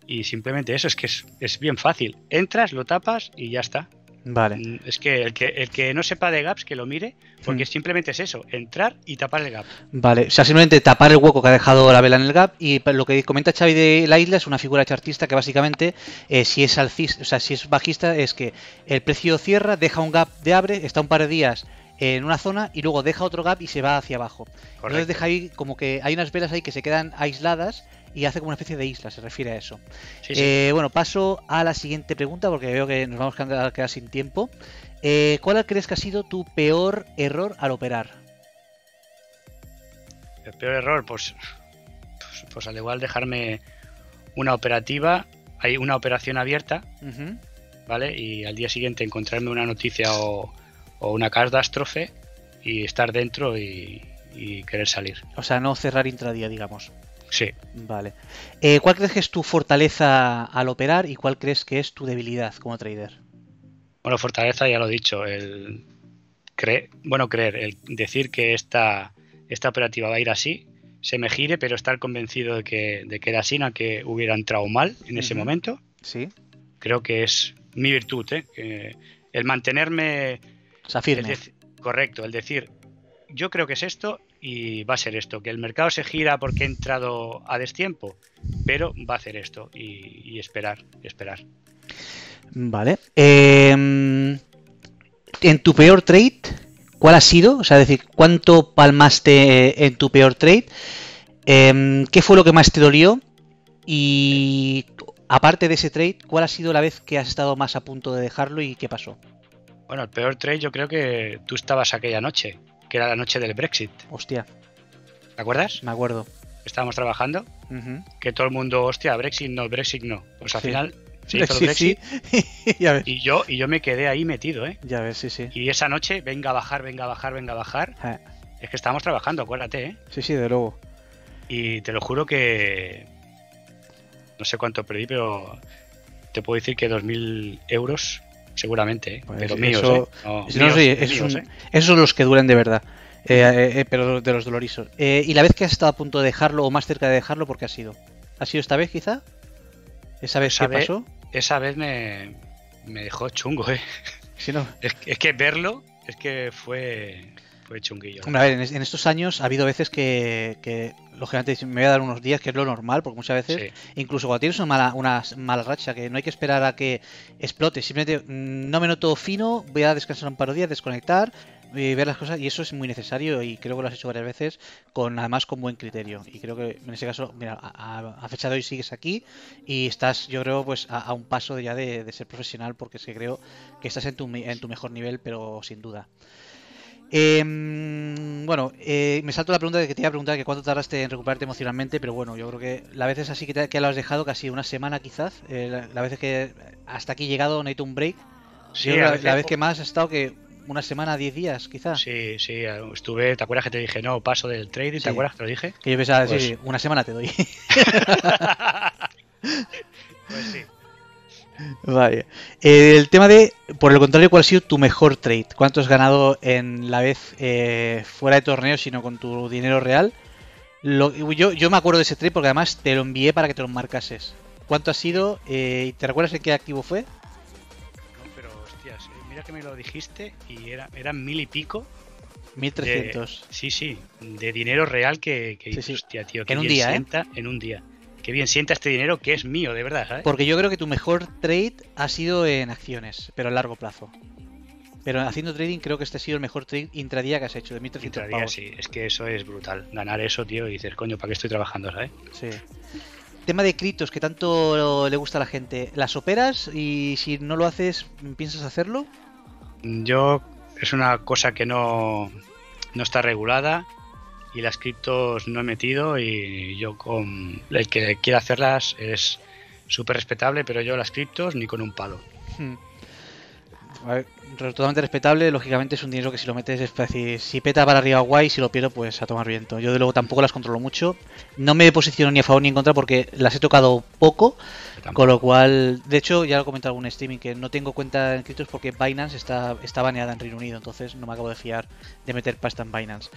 Y simplemente eso, es que es, es bien fácil. Entras, lo tapas y ya está. Vale. Mm, es que el, que el que no sepa de gaps, que lo mire, porque hmm. simplemente es eso, entrar y tapar el gap. Vale, o sea, simplemente tapar el hueco que ha dejado la vela en el gap y lo que comenta Xavi de la isla es una figura chartista que básicamente, eh, si es alcista, o sea, si es bajista, es que el precio cierra, deja un gap de abre, está un par de días en una zona y luego deja otro gap y se va hacia abajo. Entonces deja ahí como que hay unas velas ahí que se quedan aisladas y hace como una especie de isla, se refiere a eso. Eh, bueno, paso a la siguiente pregunta porque veo que nos vamos a quedar sin tiempo. Eh, ¿Cuál crees que ha sido tu peor error al operar? El peor error, pues, pues, pues al igual dejarme una operativa, hay una operación abierta, ¿vale? Y al día siguiente encontrarme una noticia o, o una catástrofe y estar dentro y, y querer salir. O sea, no cerrar intradía, digamos. Sí. Vale. Eh, ¿Cuál crees que es tu fortaleza al operar y cuál crees que es tu debilidad como trader? Bueno, fortaleza ya lo he dicho, el creer, bueno, creer, el decir que esta, esta operativa va a ir así, se me gire, pero estar convencido de que, de que era así, no que hubiera entrado mal en ese momento, Sí. creo que es mi virtud, ¿eh? El mantenerme O sea, firme. correcto, el decir, yo creo que es esto y va a ser esto, que el mercado se gira porque he entrado a destiempo, pero va a hacer esto y, y esperar, esperar. Vale. Eh, en tu peor trade, ¿cuál ha sido? O sea, decir, ¿cuánto palmaste en tu peor trade? Eh, ¿Qué fue lo que más te dolió? Y aparte de ese trade, ¿cuál ha sido la vez que has estado más a punto de dejarlo y qué pasó? Bueno, el peor trade yo creo que tú estabas aquella noche, que era la noche del Brexit, Hostia, ¿te acuerdas? me acuerdo. Estábamos trabajando, que todo el mundo, hostia, Brexit no, Brexit no. Pues al Sí. final se hizo el Sí, Brexit sí. ya ves. y yo y yo me quedé ahí metido, ¿eh? Ya ves, sí, sí. Y esa noche, venga a bajar, venga a bajar, venga a bajar. Ah, Es que estábamos trabajando, acuérdate, ¿eh? Sí, sí, de luego. Y te lo juro que. No sé cuánto perdí, pero te puedo decir que 2.000 euros, seguramente, ¿eh? Pues pero eso- míos, ¿eh? No, Si no, míos, sí, es míos, un- ¿eh? Esos son los que duran de verdad. Eh, pero de los dolorisos. Eh, ¿Y la vez que has estado a punto de dejarlo o más cerca de dejarlo, por qué ha sido? ¿Ha sido esta vez quizá? ¿Esa vez Esa qué vez- pasó? Esa vez me, me dejó chungo, ¿eh? Si no. Es, que- es que verlo, es que fue, fue chunguillo. Hombre, a ver, en, es- en estos años ha habido veces que, que, lógicamente, me voy a dar unos días, que es lo normal, porque muchas veces, Sí. incluso cuando tienes una mala, una mala racha, que no hay que esperar a que explote, simplemente mm, no me noto fino, voy a descansar un par de días, desconectar y ver las cosas, y eso es muy necesario y creo que lo has hecho varias veces, con además con buen criterio. Y creo que en ese caso, mira, a, a- fecha de hoy sigues aquí y estás, yo creo, pues a, a un paso ya de, de ser profesional, porque es que creo que estás en tu, en tu mejor nivel, pero sin duda. Em, bueno, eh, me salto la pregunta de que te iba a preguntar que cuánto tardaste en recuperarte emocionalmente, pero bueno, yo creo que la vez es así que, te- que lo has dejado casi una semana quizás. eh, la, la vez que hasta aquí he llegado necesito un break. Sí, la, veces- la vez que más has estado que una semana, 10 días quizás. Sí, sí, estuve, ¿te acuerdas que te dije, no, paso del trading? Sí. ¿Te acuerdas que te lo dije? Que yo pensaba, Pues- sí, una semana te doy. Pues sí. Vale. Eh, el tema de, por el contrario, ¿cuál ha sido tu mejor trade? ¿Cuánto has ganado en la vez eh, fuera de torneo, sino con tu dinero real? Lo- yo, yo me acuerdo de ese trade porque además te lo envié para que te lo marcases. ¿Cuánto ha sido? Eh, ¿Te recuerdas en qué activo fue? No, pero hostias, mira que me lo dijiste y era, eran mil y pico. 1300. Sí, sí, de dinero real que, que Sí, dices, sí. hostia, tío, que En un día, ¿eh? en un día. Que bien sienta este dinero que es mío, de verdad, ¿sabes? Porque yo creo que tu mejor trade ha sido en acciones, pero a largo plazo. Pero haciendo trading creo que este ha sido el mejor trade intradía que has hecho, de 1300 Intradía, pavos. sí, es que eso es brutal. Ganar eso, tío, y dices, coño, ¿para qué estoy trabajando, sabes? Sí. Tema de criptos que tanto le gusta a la gente. ¿Las operas y si no lo haces, piensas hacerlo? Yo es una cosa que no, no está regulada y las criptos no he metido y yo con el que quiera hacerlas es súper respetable, pero yo las criptos ni con un palo. Hmm. Totalmente respetable, lógicamente es un dinero que si lo metes es. Si peta para arriba guay, si lo pierdo pues a tomar viento. Yo de luego tampoco las controlo mucho. No me posiciono ni a favor ni en contra porque las he tocado poco. Con lo cual, de hecho, ya lo he comentado en algún streaming que no tengo cuenta en criptos porque Binance está, está baneada en Reino Unido, entonces no me acabo de fiar de meter pasta en Binance.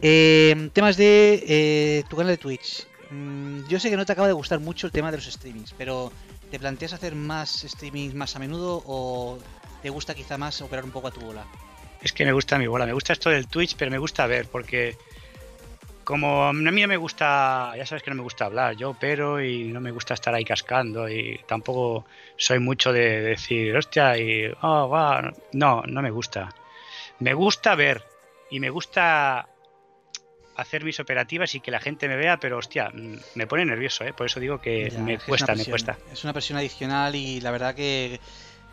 Eh, temas de eh, tu canal de Twitch. Mm, yo sé que no te acaba de gustar mucho el tema de los streamings, pero ¿te planteas hacer más streamings más a menudo o te gusta quizá más operar un poco a tu bola? Es que me gusta mi bola, me gusta esto del Twitch, pero me gusta ver, porque como a mí no me gusta, ya sabes que no me gusta hablar, yo pero y no me gusta estar ahí cascando y tampoco soy mucho de decir, hostia, y oh, va", no, no me gusta. Me gusta ver y me gusta hacer mis operativas y que la gente me vea, pero hostia, mm, me pone nervioso, ¿eh? por eso digo que Ya, me cuesta, me cuesta. Es una presión adicional y la verdad que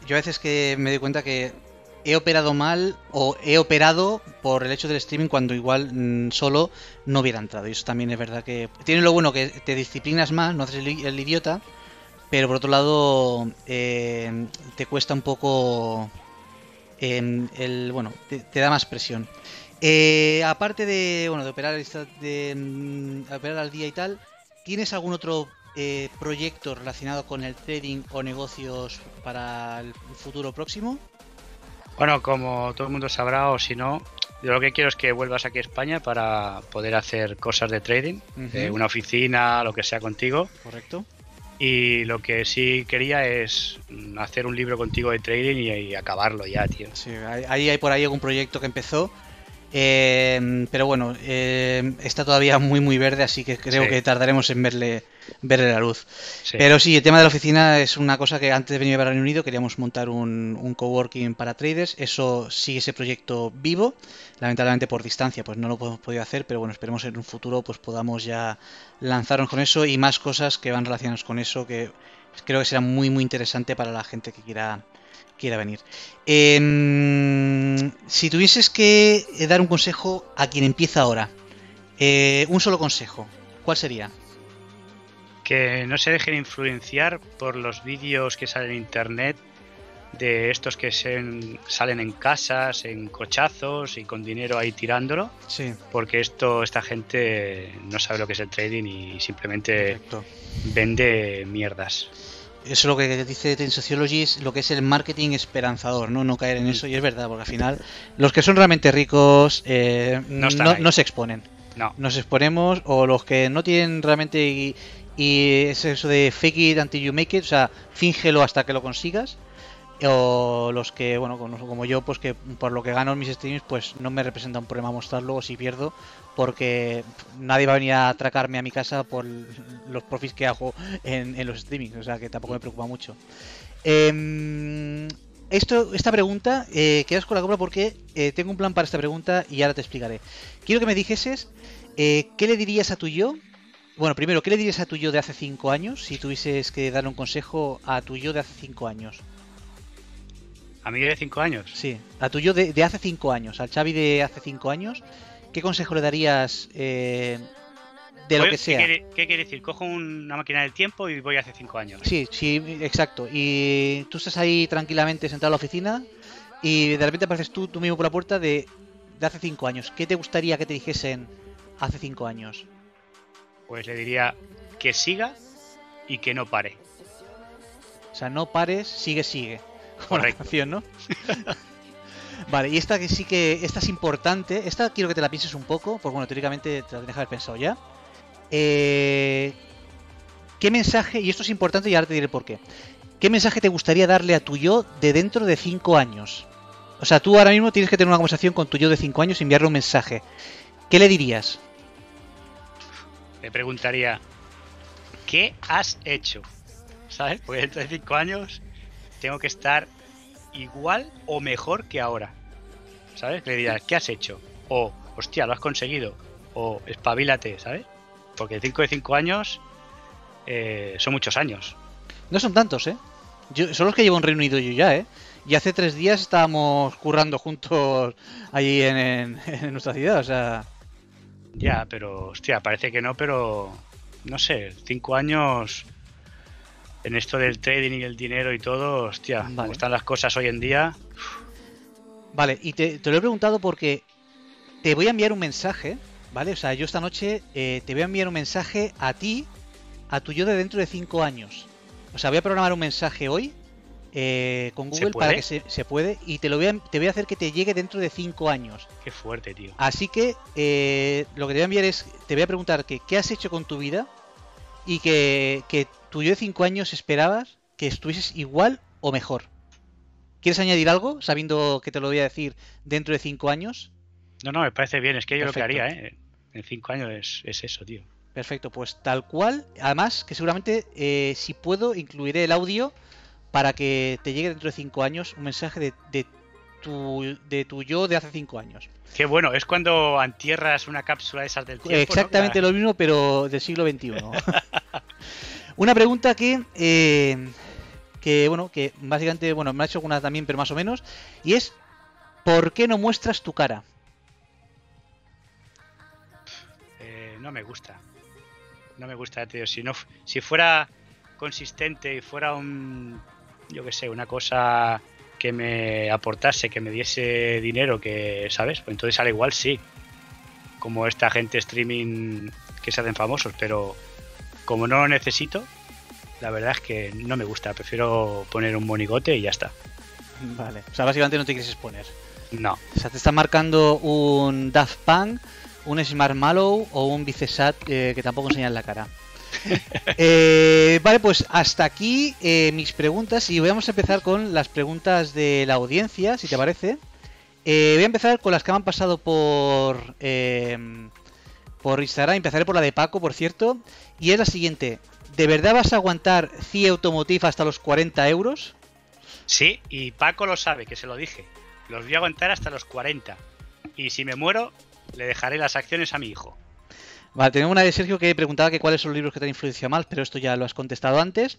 yo a veces que me doy cuenta que he operado mal o he operado por el hecho del streaming cuando igual mm, solo no hubiera entrado. Y eso también es verdad que tiene lo bueno que te disciplinas más, no haces el, idiota, pero por otro lado eh, te cuesta un poco em, el bueno, te, te da más presión. Eh, aparte de, bueno, de operar, de, mm, operar al día y tal, ¿tienes algún otro eh, proyecto relacionado con el trading o negocios para el futuro próximo? Bueno, como todo el mundo sabrá, o si no, yo lo que quiero es que vuelvas aquí a España para poder hacer cosas de trading, una oficina, lo que sea contigo. Correcto. Y lo que sí quería es hacer un libro contigo de trading y, acabarlo ya, tío. Sí, ahí hay por ahí algún proyecto que empezó eh, pero bueno, eh, está todavía muy muy verde, así que creo que tardaremos en verle, verle la luz. Pero sí, el tema de la oficina es una cosa que antes de venir a Reino Unido queríamos montar un, un, coworking para traders. Eso sigue ese proyecto vivo. Lamentablemente por distancia pues no lo hemos podido hacer, pero bueno, esperemos en un futuro pues podamos ya lanzarnos con eso y más cosas que van relacionadas con eso que creo que será muy muy interesante para la gente que quiera quiera venir. Em, si tuvieses que eh, dar un consejo a quien empieza ahora, eh, un solo consejo, ¿cuál sería? Que no se dejen influenciar por los vídeos que salen en internet de estos que se, salen en casas, en cochazos y con dinero ahí tirándolo. Sí. Porque esto, esta gente no sabe lo que es el trading y simplemente vende mierdas. Eso es lo que dice Ten Sociology, es lo que es el marketing esperanzador, ¿no? No caer en eso, y es verdad, porque al final los que son realmente ricos eh, no, se exponen. No. Nos exponemos, o los que no tienen realmente. Y, es eso de fake it until you make it, o sea, fíngelo hasta que lo consigas o los que, bueno, como yo, pues que por lo que gano en mis streams, pues no me representa un problema mostrarlo si pierdo, porque nadie va a venir a atracarme a mi casa por los profits que hago en, los streamings, o sea que tampoco me preocupa mucho. Em, esto, esta pregunta, eh, quedas con la compra porque eh, tengo un plan para esta pregunta y ahora te explicaré. Quiero que me dijeses eh, qué le dirías a tu yo. Bueno, primero, ¿qué le dirías a tu yo de hace 5 años si tuvieses que dar un consejo a tu yo de hace 5 años? ¿A mí de 5 años? Sí, a tu yo de, hace 5 años, al Xavi de hace 5 años. ¿Qué consejo le darías eh, de lo que sea? ¿qué quiere, decir? Cojo una máquina del tiempo y voy hace 5 años. Sí, sí, exacto. Y tú estás ahí tranquilamente sentado en la oficina y de repente apareces tú, tú mismo por la puerta de, de hace 5 años. ¿Qué te gustaría que te dijesen hace 5 años? Pues le diría que siga y que no pare. O sea, no pares, sigue, sigue. Correcto. ¿no? vale, y esta que sí que. Esta es importante. Esta quiero que te la pienses un poco, porque bueno, teóricamente te la tienes que haber pensado ya. Eh, ¿Qué mensaje, y esto es importante y ahora te diré por qué. ¿Qué mensaje te gustaría darle a tu yo de dentro de 5 años? O sea, tú ahora mismo tienes que tener una conversación con tu yo de 5 años y enviarle un mensaje. ¿Qué le dirías? Le preguntaría, ¿qué has hecho? ¿Sabes? Porque dentro de 5 años tengo que estar igual o mejor que ahora. ¿Sabes? Le dirás, ¿qué has hecho? O, hostia, lo has conseguido. O, espabilate, ¿sabes? Porque 5 de 5 años eh, son muchos años. No son tantos, ¿eh? Yo, son los que llevo en Reino Unido yo ya, ¿eh? Y hace tres días estábamos currando juntos allí en, nuestra ciudad, o sea... Ya, pero, hostia, parece que no, pero... No sé, cinco años en esto del trading y el dinero y todo, hostia, como están las cosas hoy en día. Vale, y te, lo he preguntado porque te voy a enviar un mensaje, ¿vale? O sea, yo esta noche eh, te voy a enviar un mensaje a ti, a tu yo de dentro de 5 años. O sea, voy a programar un mensaje hoy eh, con Google para que se, puede y te lo voy a, te voy a hacer que te llegue dentro de 5 años. Qué fuerte, tío. Así que eh, lo que te voy a enviar es, te voy a preguntar que, qué has hecho con tu vida y que, que tú yo de 5 años esperabas que estuvieses igual o mejor. ¿Quieres añadir algo, sabiendo que te lo voy a decir dentro de 5 años? No, no, me parece bien, es que yo lo que haría, ¿eh? En 5 años es, eso, tío. Perfecto, pues tal cual. Además, que seguramente, eh, si puedo, incluiré el audio para que te llegue dentro de 5 años un mensaje de, de, tu, de tu yo de hace 5 años. Qué bueno, es cuando entierras una cápsula de esas del tiempo. Exactamente lo mismo, pero del siglo XXI. Una pregunta que, eh, que, bueno, que básicamente, bueno, me ha hecho una también, pero más o menos, y es, ¿por qué no muestras tu cara? Eh, no me gusta. No me gusta, tío. Si, no, si fuera consistente y fuera un, yo qué sé, una cosa que me aportase, que me diese dinero, que, ¿sabes? Pues entonces al igual sí. Como esta gente streaming que se hacen famosos, pero como no lo necesito, la verdad es que no me gusta. Prefiero poner un monigote y ya está. Vale. O sea, básicamente no te quieres exponer. No. O sea, te está marcando un Daft Punk, un Smart Mallow o un Vicesat eh, que tampoco enseñan la cara. Eh, vale, pues hasta aquí eh, mis preguntas y vamos a empezar con las preguntas de la audiencia, si te parece. Eh, voy a empezar con las que me han pasado por, por Instagram. Empezaré por la de Paco, por cierto. Y es la siguiente. ¿De verdad vas a aguantar CIE Automotive hasta los 40 euros? Sí, y Paco lo sabe, que se lo dije. Los voy a aguantar hasta los 40. Y si me muero, le dejaré las acciones a mi hijo. Vale, tenemos una de Sergio que preguntaba que cuáles son los libros que te han influenciado más, pero esto ya lo has contestado antes.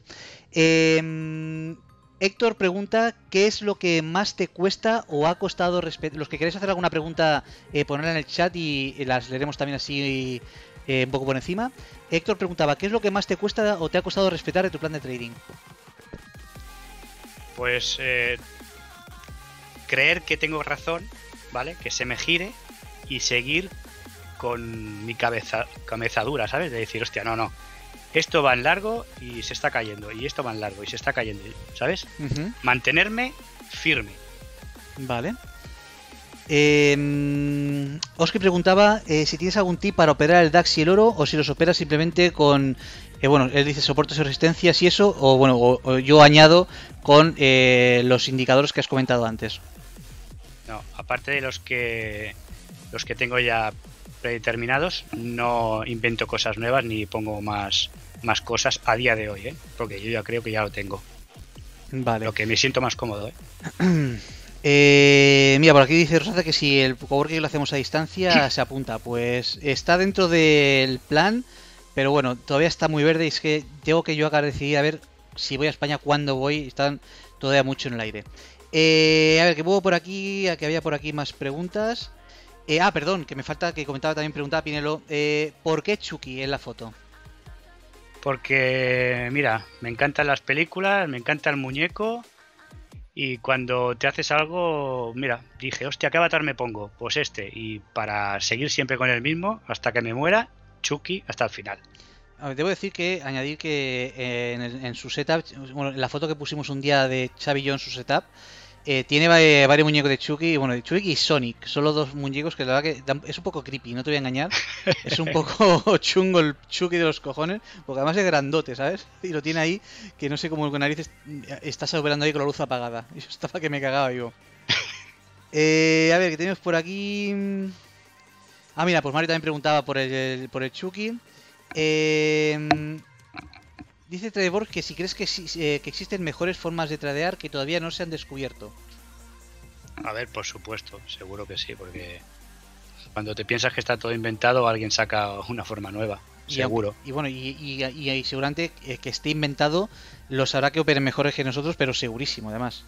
Eh, Héctor pregunta qué es lo que más te cuesta o ha costado respetar. Los que queréis hacer alguna pregunta, eh, ponerla en el chat y, y las leeremos también así eh, un poco por encima. Héctor preguntaba qué es lo que más te cuesta o te ha costado respetar de tu plan de trading. Pues eh, creer que tengo razón, ¿vale? Que se me gire y seguir con mi cabeza, cabeza dura, ¿sabes? De decir, hostia, no, no. Esto va en largo y se está cayendo. Y esto va en largo y se está cayendo, ¿sabes? Mantenerme firme. Vale. Eh, Oski preguntaba eh, si tienes algún tip para operar el DAX y el oro o si los operas simplemente con, eh, bueno, él dice soportes y resistencias y eso, o bueno, o, o yo añado con eh, los indicadores que has comentado antes. No, aparte de los que los que tengo ya predeterminados, no invento cosas nuevas ni pongo más más cosas a día de hoy, ¿eh? Porque yo ya creo que ya lo tengo. Vale. Lo que me siento más cómodo, ¿eh? Eh, mira, por aquí dice Rosata que si el coworking lo hacemos a distancia se apunta. Pues está dentro del plan, pero bueno, todavía está muy verde y es que tengo que yo acá decidir a ver si voy a España, cuándo voy. Están todavía mucho en el aire. Eh, a ver, que hubo por aquí, que había por aquí más preguntas. Eh, ah, perdón, que me falta, que comentaba también, preguntaba Pinelo, eh, ¿por qué Chucky en la foto? Porque, mira, me encantan las películas, me encanta el muñeco. Y cuando te haces algo, mira, dije, hostia, ¿qué avatar me pongo? Pues este. Y para seguir siempre con el mismo, hasta que me muera, Chucky hasta el final. Debo decir que añadir que eh, en, el- en su setup, bueno, en la foto que pusimos un día de Xavi en su setup, eh, tiene va- varios muñecos de Chucky, bueno, de Chucky y Sonic, solo dos muñecos que la verdad que dan- es un poco creepy, no te voy a engañar, es un poco chungo el Chucky de los cojones, porque además es grandote, ¿sabes? Y lo tiene ahí, que no sé cómo con narices eh, estás operando ahí con la luz apagada. Y yo estaba que me cagaba yo. Eh, a ver, ¿qué tenemos por aquí? Ah, mira, pues Mario también preguntaba por el, por el Chucky. Eh, dice Trevor que si crees que, eh, que existen mejores formas de tradear que todavía no se han descubierto. A ver, por supuesto, seguro que sí, porque cuando te piensas que está todo inventado, alguien saca una forma nueva, Y seguro. aunque- Y, bueno, y, y- y- seguramente que esté inventado lo sabrá que operen mejores que nosotros, pero segurísimo además.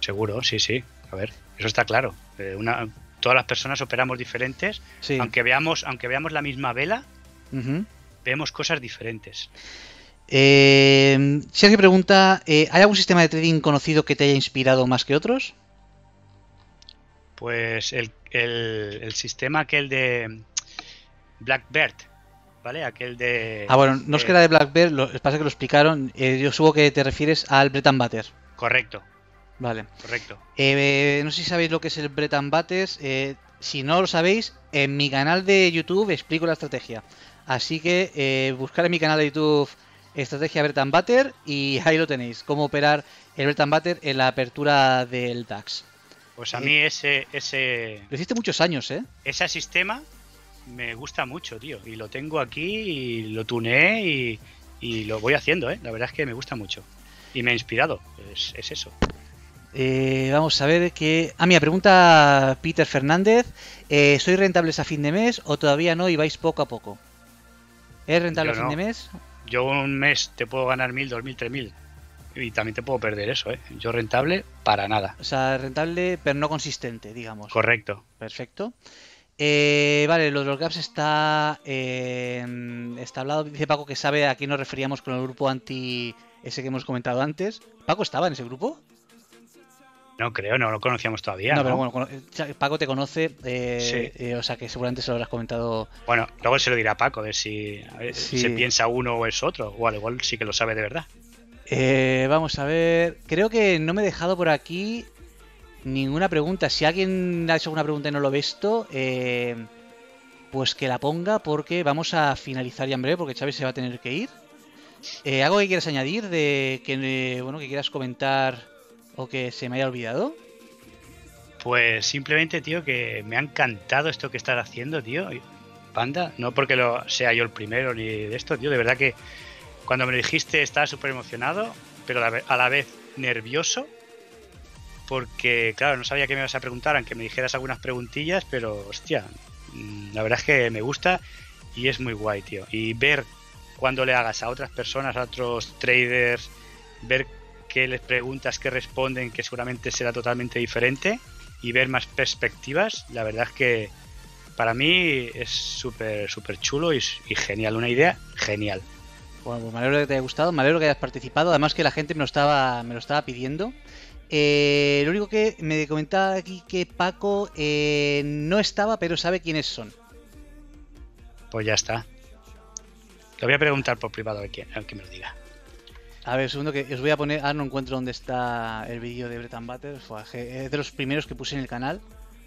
Seguro, sí, sí. A ver, eso está claro. Eh, una, todas las personas operamos diferentes, Sí. aunque veamos, aunque veamos la misma vela, vemos cosas diferentes. Eh, Sergio pregunta, eh, ¿hay algún sistema de trading conocido que te haya inspirado más que otros? Pues el, el, el sistema aquel de Blackbird, ¿vale? Aquel de... Ah, bueno, no es eh, que era de Black Bear, lo pasa que lo explicaron. eh, yo supongo que te refieres al Bread and Butter. Correcto, Vale. correcto. Eh, no sé si sabéis lo que es el Bread and si no lo sabéis, en mi canal de YouTube explico la estrategia. Así que buscar en mi canal de YouTube Estrategia Bread and Butter y ahí lo tenéis. Cómo operar el Bread and Butter en la apertura del DAX. Pues a Eh, mí ese, ese, Lo hiciste muchos años, ¿eh? ese sistema me gusta mucho, tío. Y lo tengo aquí y lo tuneé y, y lo voy haciendo, ¿eh? La verdad es que me gusta mucho. Y me ha inspirado, es, es eso. Eh, vamos a ver qué... Ah, mira, pregunta Peter Fernández. eh, ¿Sois rentables a fin de mes o todavía no y vais poco a poco? ¿Es rentable Yo a fin de mes? Yo un mes te puedo ganar mil, dos mil, tres mil. Y también te puedo perder eso, ¿eh? Yo rentable, para nada. O sea, rentable pero no consistente, digamos. Correcto. Perfecto. Eh, vale, lo de los gaps está, eh, está hablado. Dice Paco que sabe a quién nos referíamos con el grupo anti ese que hemos comentado antes. ¿Paco estaba en ese grupo? No creo, no lo conocíamos todavía. No, No, pero bueno, Paco te conoce, eh, eh, o sea que seguramente se lo habrás comentado. Bueno, luego se lo dirá a Paco, a ver si a ver, Sí. se piensa uno o es otro. O al igual sí que lo sabe de verdad. Eh, vamos a ver. Creo que no me he dejado por aquí ninguna pregunta. Si alguien ha hecho alguna pregunta y no lo he visto, eh, pues que la ponga porque vamos a finalizar ya en breve porque Chávez se va a tener que ir. ¿Algo que quieras añadir de que, bueno, que quieras comentar o que se me haya olvidado? Pues simplemente, tío, que me ha encantado esto que estás haciendo, tío. Panda, no porque lo sea yo el primero ni de esto, tío. De verdad que cuando me lo dijiste estaba súper emocionado, pero a la vez nervioso. Porque, claro, no sabía que me ibas a preguntar, aunque me dijeras algunas preguntillas, pero, hostia, mm, la verdad es que me gusta y es muy guay, tío. Y ver cuando le hagas a otras personas, a otros traders, ver qué les preguntas, qué responden, que seguramente será totalmente diferente y ver más perspectivas, la verdad es que para mí es súper, súper chulo y, y genial. Una idea genial. Bueno, pues me alegro que te haya gustado, me alegro que hayas participado, además que la gente me lo estaba, me lo estaba pidiendo. Eh, lo único que me comentaba aquí que Paco eh, no estaba, pero sabe quiénes son. Pues ya está. Le voy a preguntar por privado a quién, a que me lo diga. A ver, segundo que os voy a poner. Ah, no encuentro dónde está el vídeo de Breton. Fue, Es de los primeros que puse en el canal.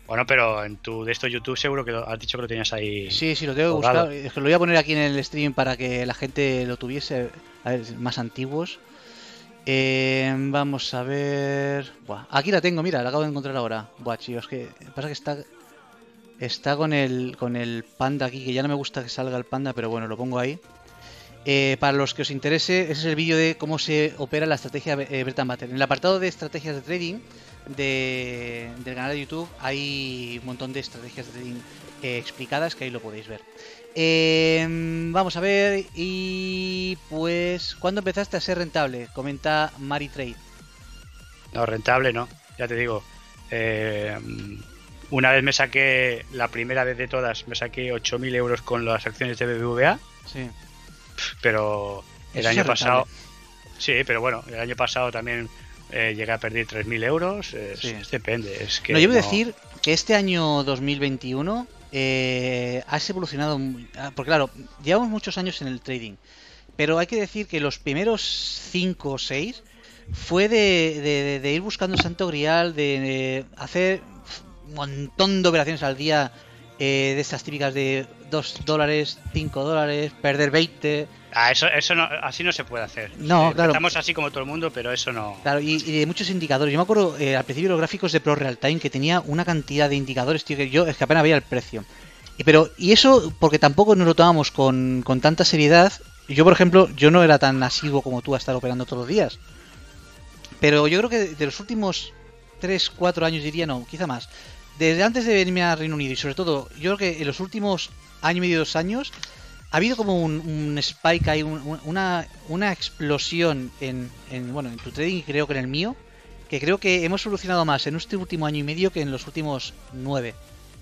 Bueno, pero en tu de esto YouTube seguro que lo, has dicho que lo tenías ahí. Sí, sí, lo tengo buscar. Es que lo voy a poner aquí en el stream para que la gente lo tuviese. A ver, más antiguos. Eh, vamos a ver. Buah, aquí la tengo, mira, la acabo de encontrar ahora. Buah, chicos, es que pasa que está. Está con el, con el panda aquí, que ya no me gusta que salga el panda, pero bueno, lo pongo ahí. Eh, para los que os interese, ese es el vídeo de cómo se opera la estrategia eh, Breton Battle. En el apartado de estrategias de trading de- del canal de YouTube hay un montón de estrategias de trading eh, explicadas que ahí lo podéis ver. Eh, vamos a ver, y pues, ¿cuándo empezaste a ser rentable? Comenta Mari Trade. No, rentable no, ya te digo. Eh, una vez me saqué, la primera vez de todas, me saqué 8.000 euros con las acciones de BBVA, Sí. Pero el Eso año pasado... rentable. Sí, pero bueno, el año pasado también eh, llegué a perder 3.000 euros. Sí. es- depende, es que... no, yo voy a decir que este año 2021 eh, has evolucionado. muy- ah, Porque, claro, llevamos muchos años en el trading. Pero hay que decir que los primeros 5 o 6 fue de, de- de ir buscando santo grial, de hacer un montón de operaciones al día, eh, de estas típicas de 2 dólares, 5 dólares, perder 20. Ah, eso, eso no, así no se puede hacer. No, Eh, claro. Estamos así como todo el mundo, pero eso no... Claro, y, y de muchos indicadores. Yo me acuerdo eh, al principio los gráficos de Pro Real Time que tenía una cantidad de indicadores, tío, que yo es que apenas veía el precio. Y, pero, y eso porque tampoco nos lo tomamos con, con tanta seriedad. Yo, por ejemplo, yo no era tan asiduo como tú a estar operando todos los días. Pero yo creo que de los últimos 3, 4 años, diría no, quizá más. Desde antes de venirme a Reino Unido y sobre todo, yo creo que en los últimos año y medio, dos años, ha habido como un, un spike, hay un- un- una, una explosión en, en, bueno, en tu trading y creo que en el mío, que creo que hemos evolucionado más en este último año y medio que en los últimos nueve.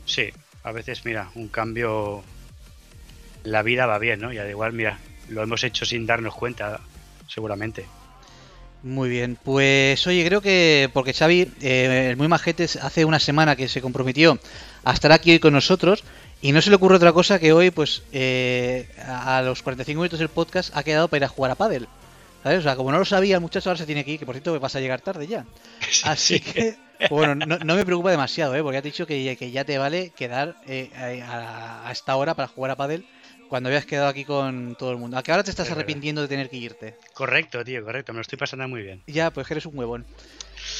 Sí, a veces, mira, un cambio... La vida va bien, ¿no? Y al igual, mira, lo hemos hecho sin darnos cuenta, seguramente. Muy bien, pues oye, creo que porque Xavi, eh, el muy majetes, hace una semana que se comprometió a estar aquí hoy con nosotros y no se le ocurre otra cosa que hoy, pues eh, a los 45 minutos del podcast ha quedado para ir a jugar a pádel. ¿Sabes? O sea, como no lo sabía el muchacho, ahora se tiene que ir, que por cierto vas a llegar tarde ya. Así Sí. que, pues bueno, no, no me preocupa demasiado, ¿eh? porque has dicho que, que ya te vale quedar eh, a, a esta hora para jugar a pádel cuando habías quedado aquí con todo el mundo. A que ahora te estás Es verdad. arrepintiendo de tener que irte. Correcto, tío, correcto. Me lo estoy pasando muy bien. Ya, pues que eres un huevón.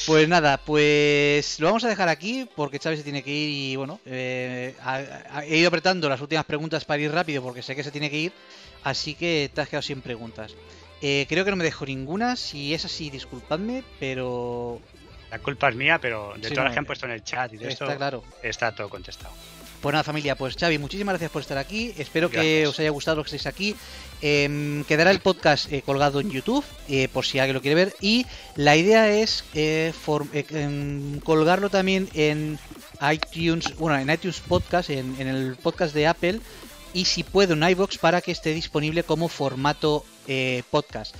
Pues nada, pues lo vamos a dejar aquí porque Chávez se tiene que ir y bueno, eh, ha- ha- he ido apretando las últimas preguntas para ir rápido porque sé que se tiene que ir, así que te has quedado sin preguntas. Eh, creo que no me dejo ninguna, si es así, disculpadme, pero La culpa es mía, pero de Sí, todas no, las que han puesto en el chat y de está esto, claro. está todo contestado. Pues nada, familia, pues Xavi, muchísimas gracias por estar aquí. Espero que os haya gustado lo que estéis aquí. Em, quedará el podcast eh, colgado en YouTube, eh, por si alguien lo quiere ver. Y la idea es eh, em, colgarlo también en iTunes, bueno, en iTunes Podcast, en, el podcast de Apple. Y si puedo en iBox para que esté disponible como formato podcast.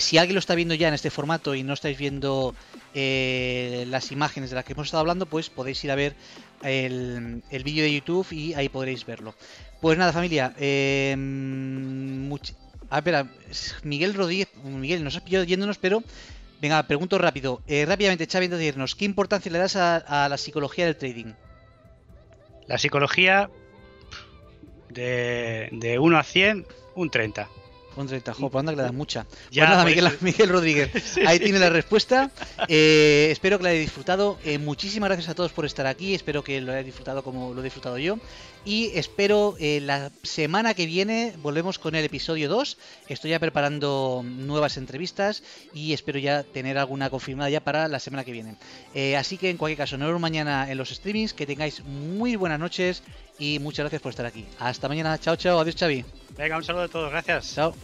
Si alguien lo está viendo ya en este formato y no estáis viendo las imágenes de las que hemos estado hablando, pues podéis ir a ver el, el vídeo de YouTube y ahí podréis verlo. Pues nada, familia. Eh, Ah, espera, Miguel Rodríguez, Miguel, nos has pillado yéndonos, pero venga, pregunto rápido. Eh, rápidamente, Xavi, antes de irnos, ¿qué importancia le das a, la psicología del trading? La psicología de, de 1 a 100, un 30. Un 30, jo, anda que le das mucha. Ya, pues nada, Miguel, Miguel, Rodríguez, ahí tiene la respuesta. Eh, espero que la hayáis disfrutado. Eh, muchísimas gracias a todos por estar aquí. Espero que lo hayáis disfrutado como lo he disfrutado yo. Y espero eh, la semana que viene volvemos con el episodio 2. Estoy ya preparando nuevas entrevistas y espero ya tener alguna confirmada ya para la semana que viene. así que en cualquier caso, nos vemos mañana en los streamings. Que tengáis muy buenas noches y muchas gracias por estar aquí. Hasta mañana. Chao, chao. Adiós, Xavi. Venga, un saludo a todos. Gracias. Chao.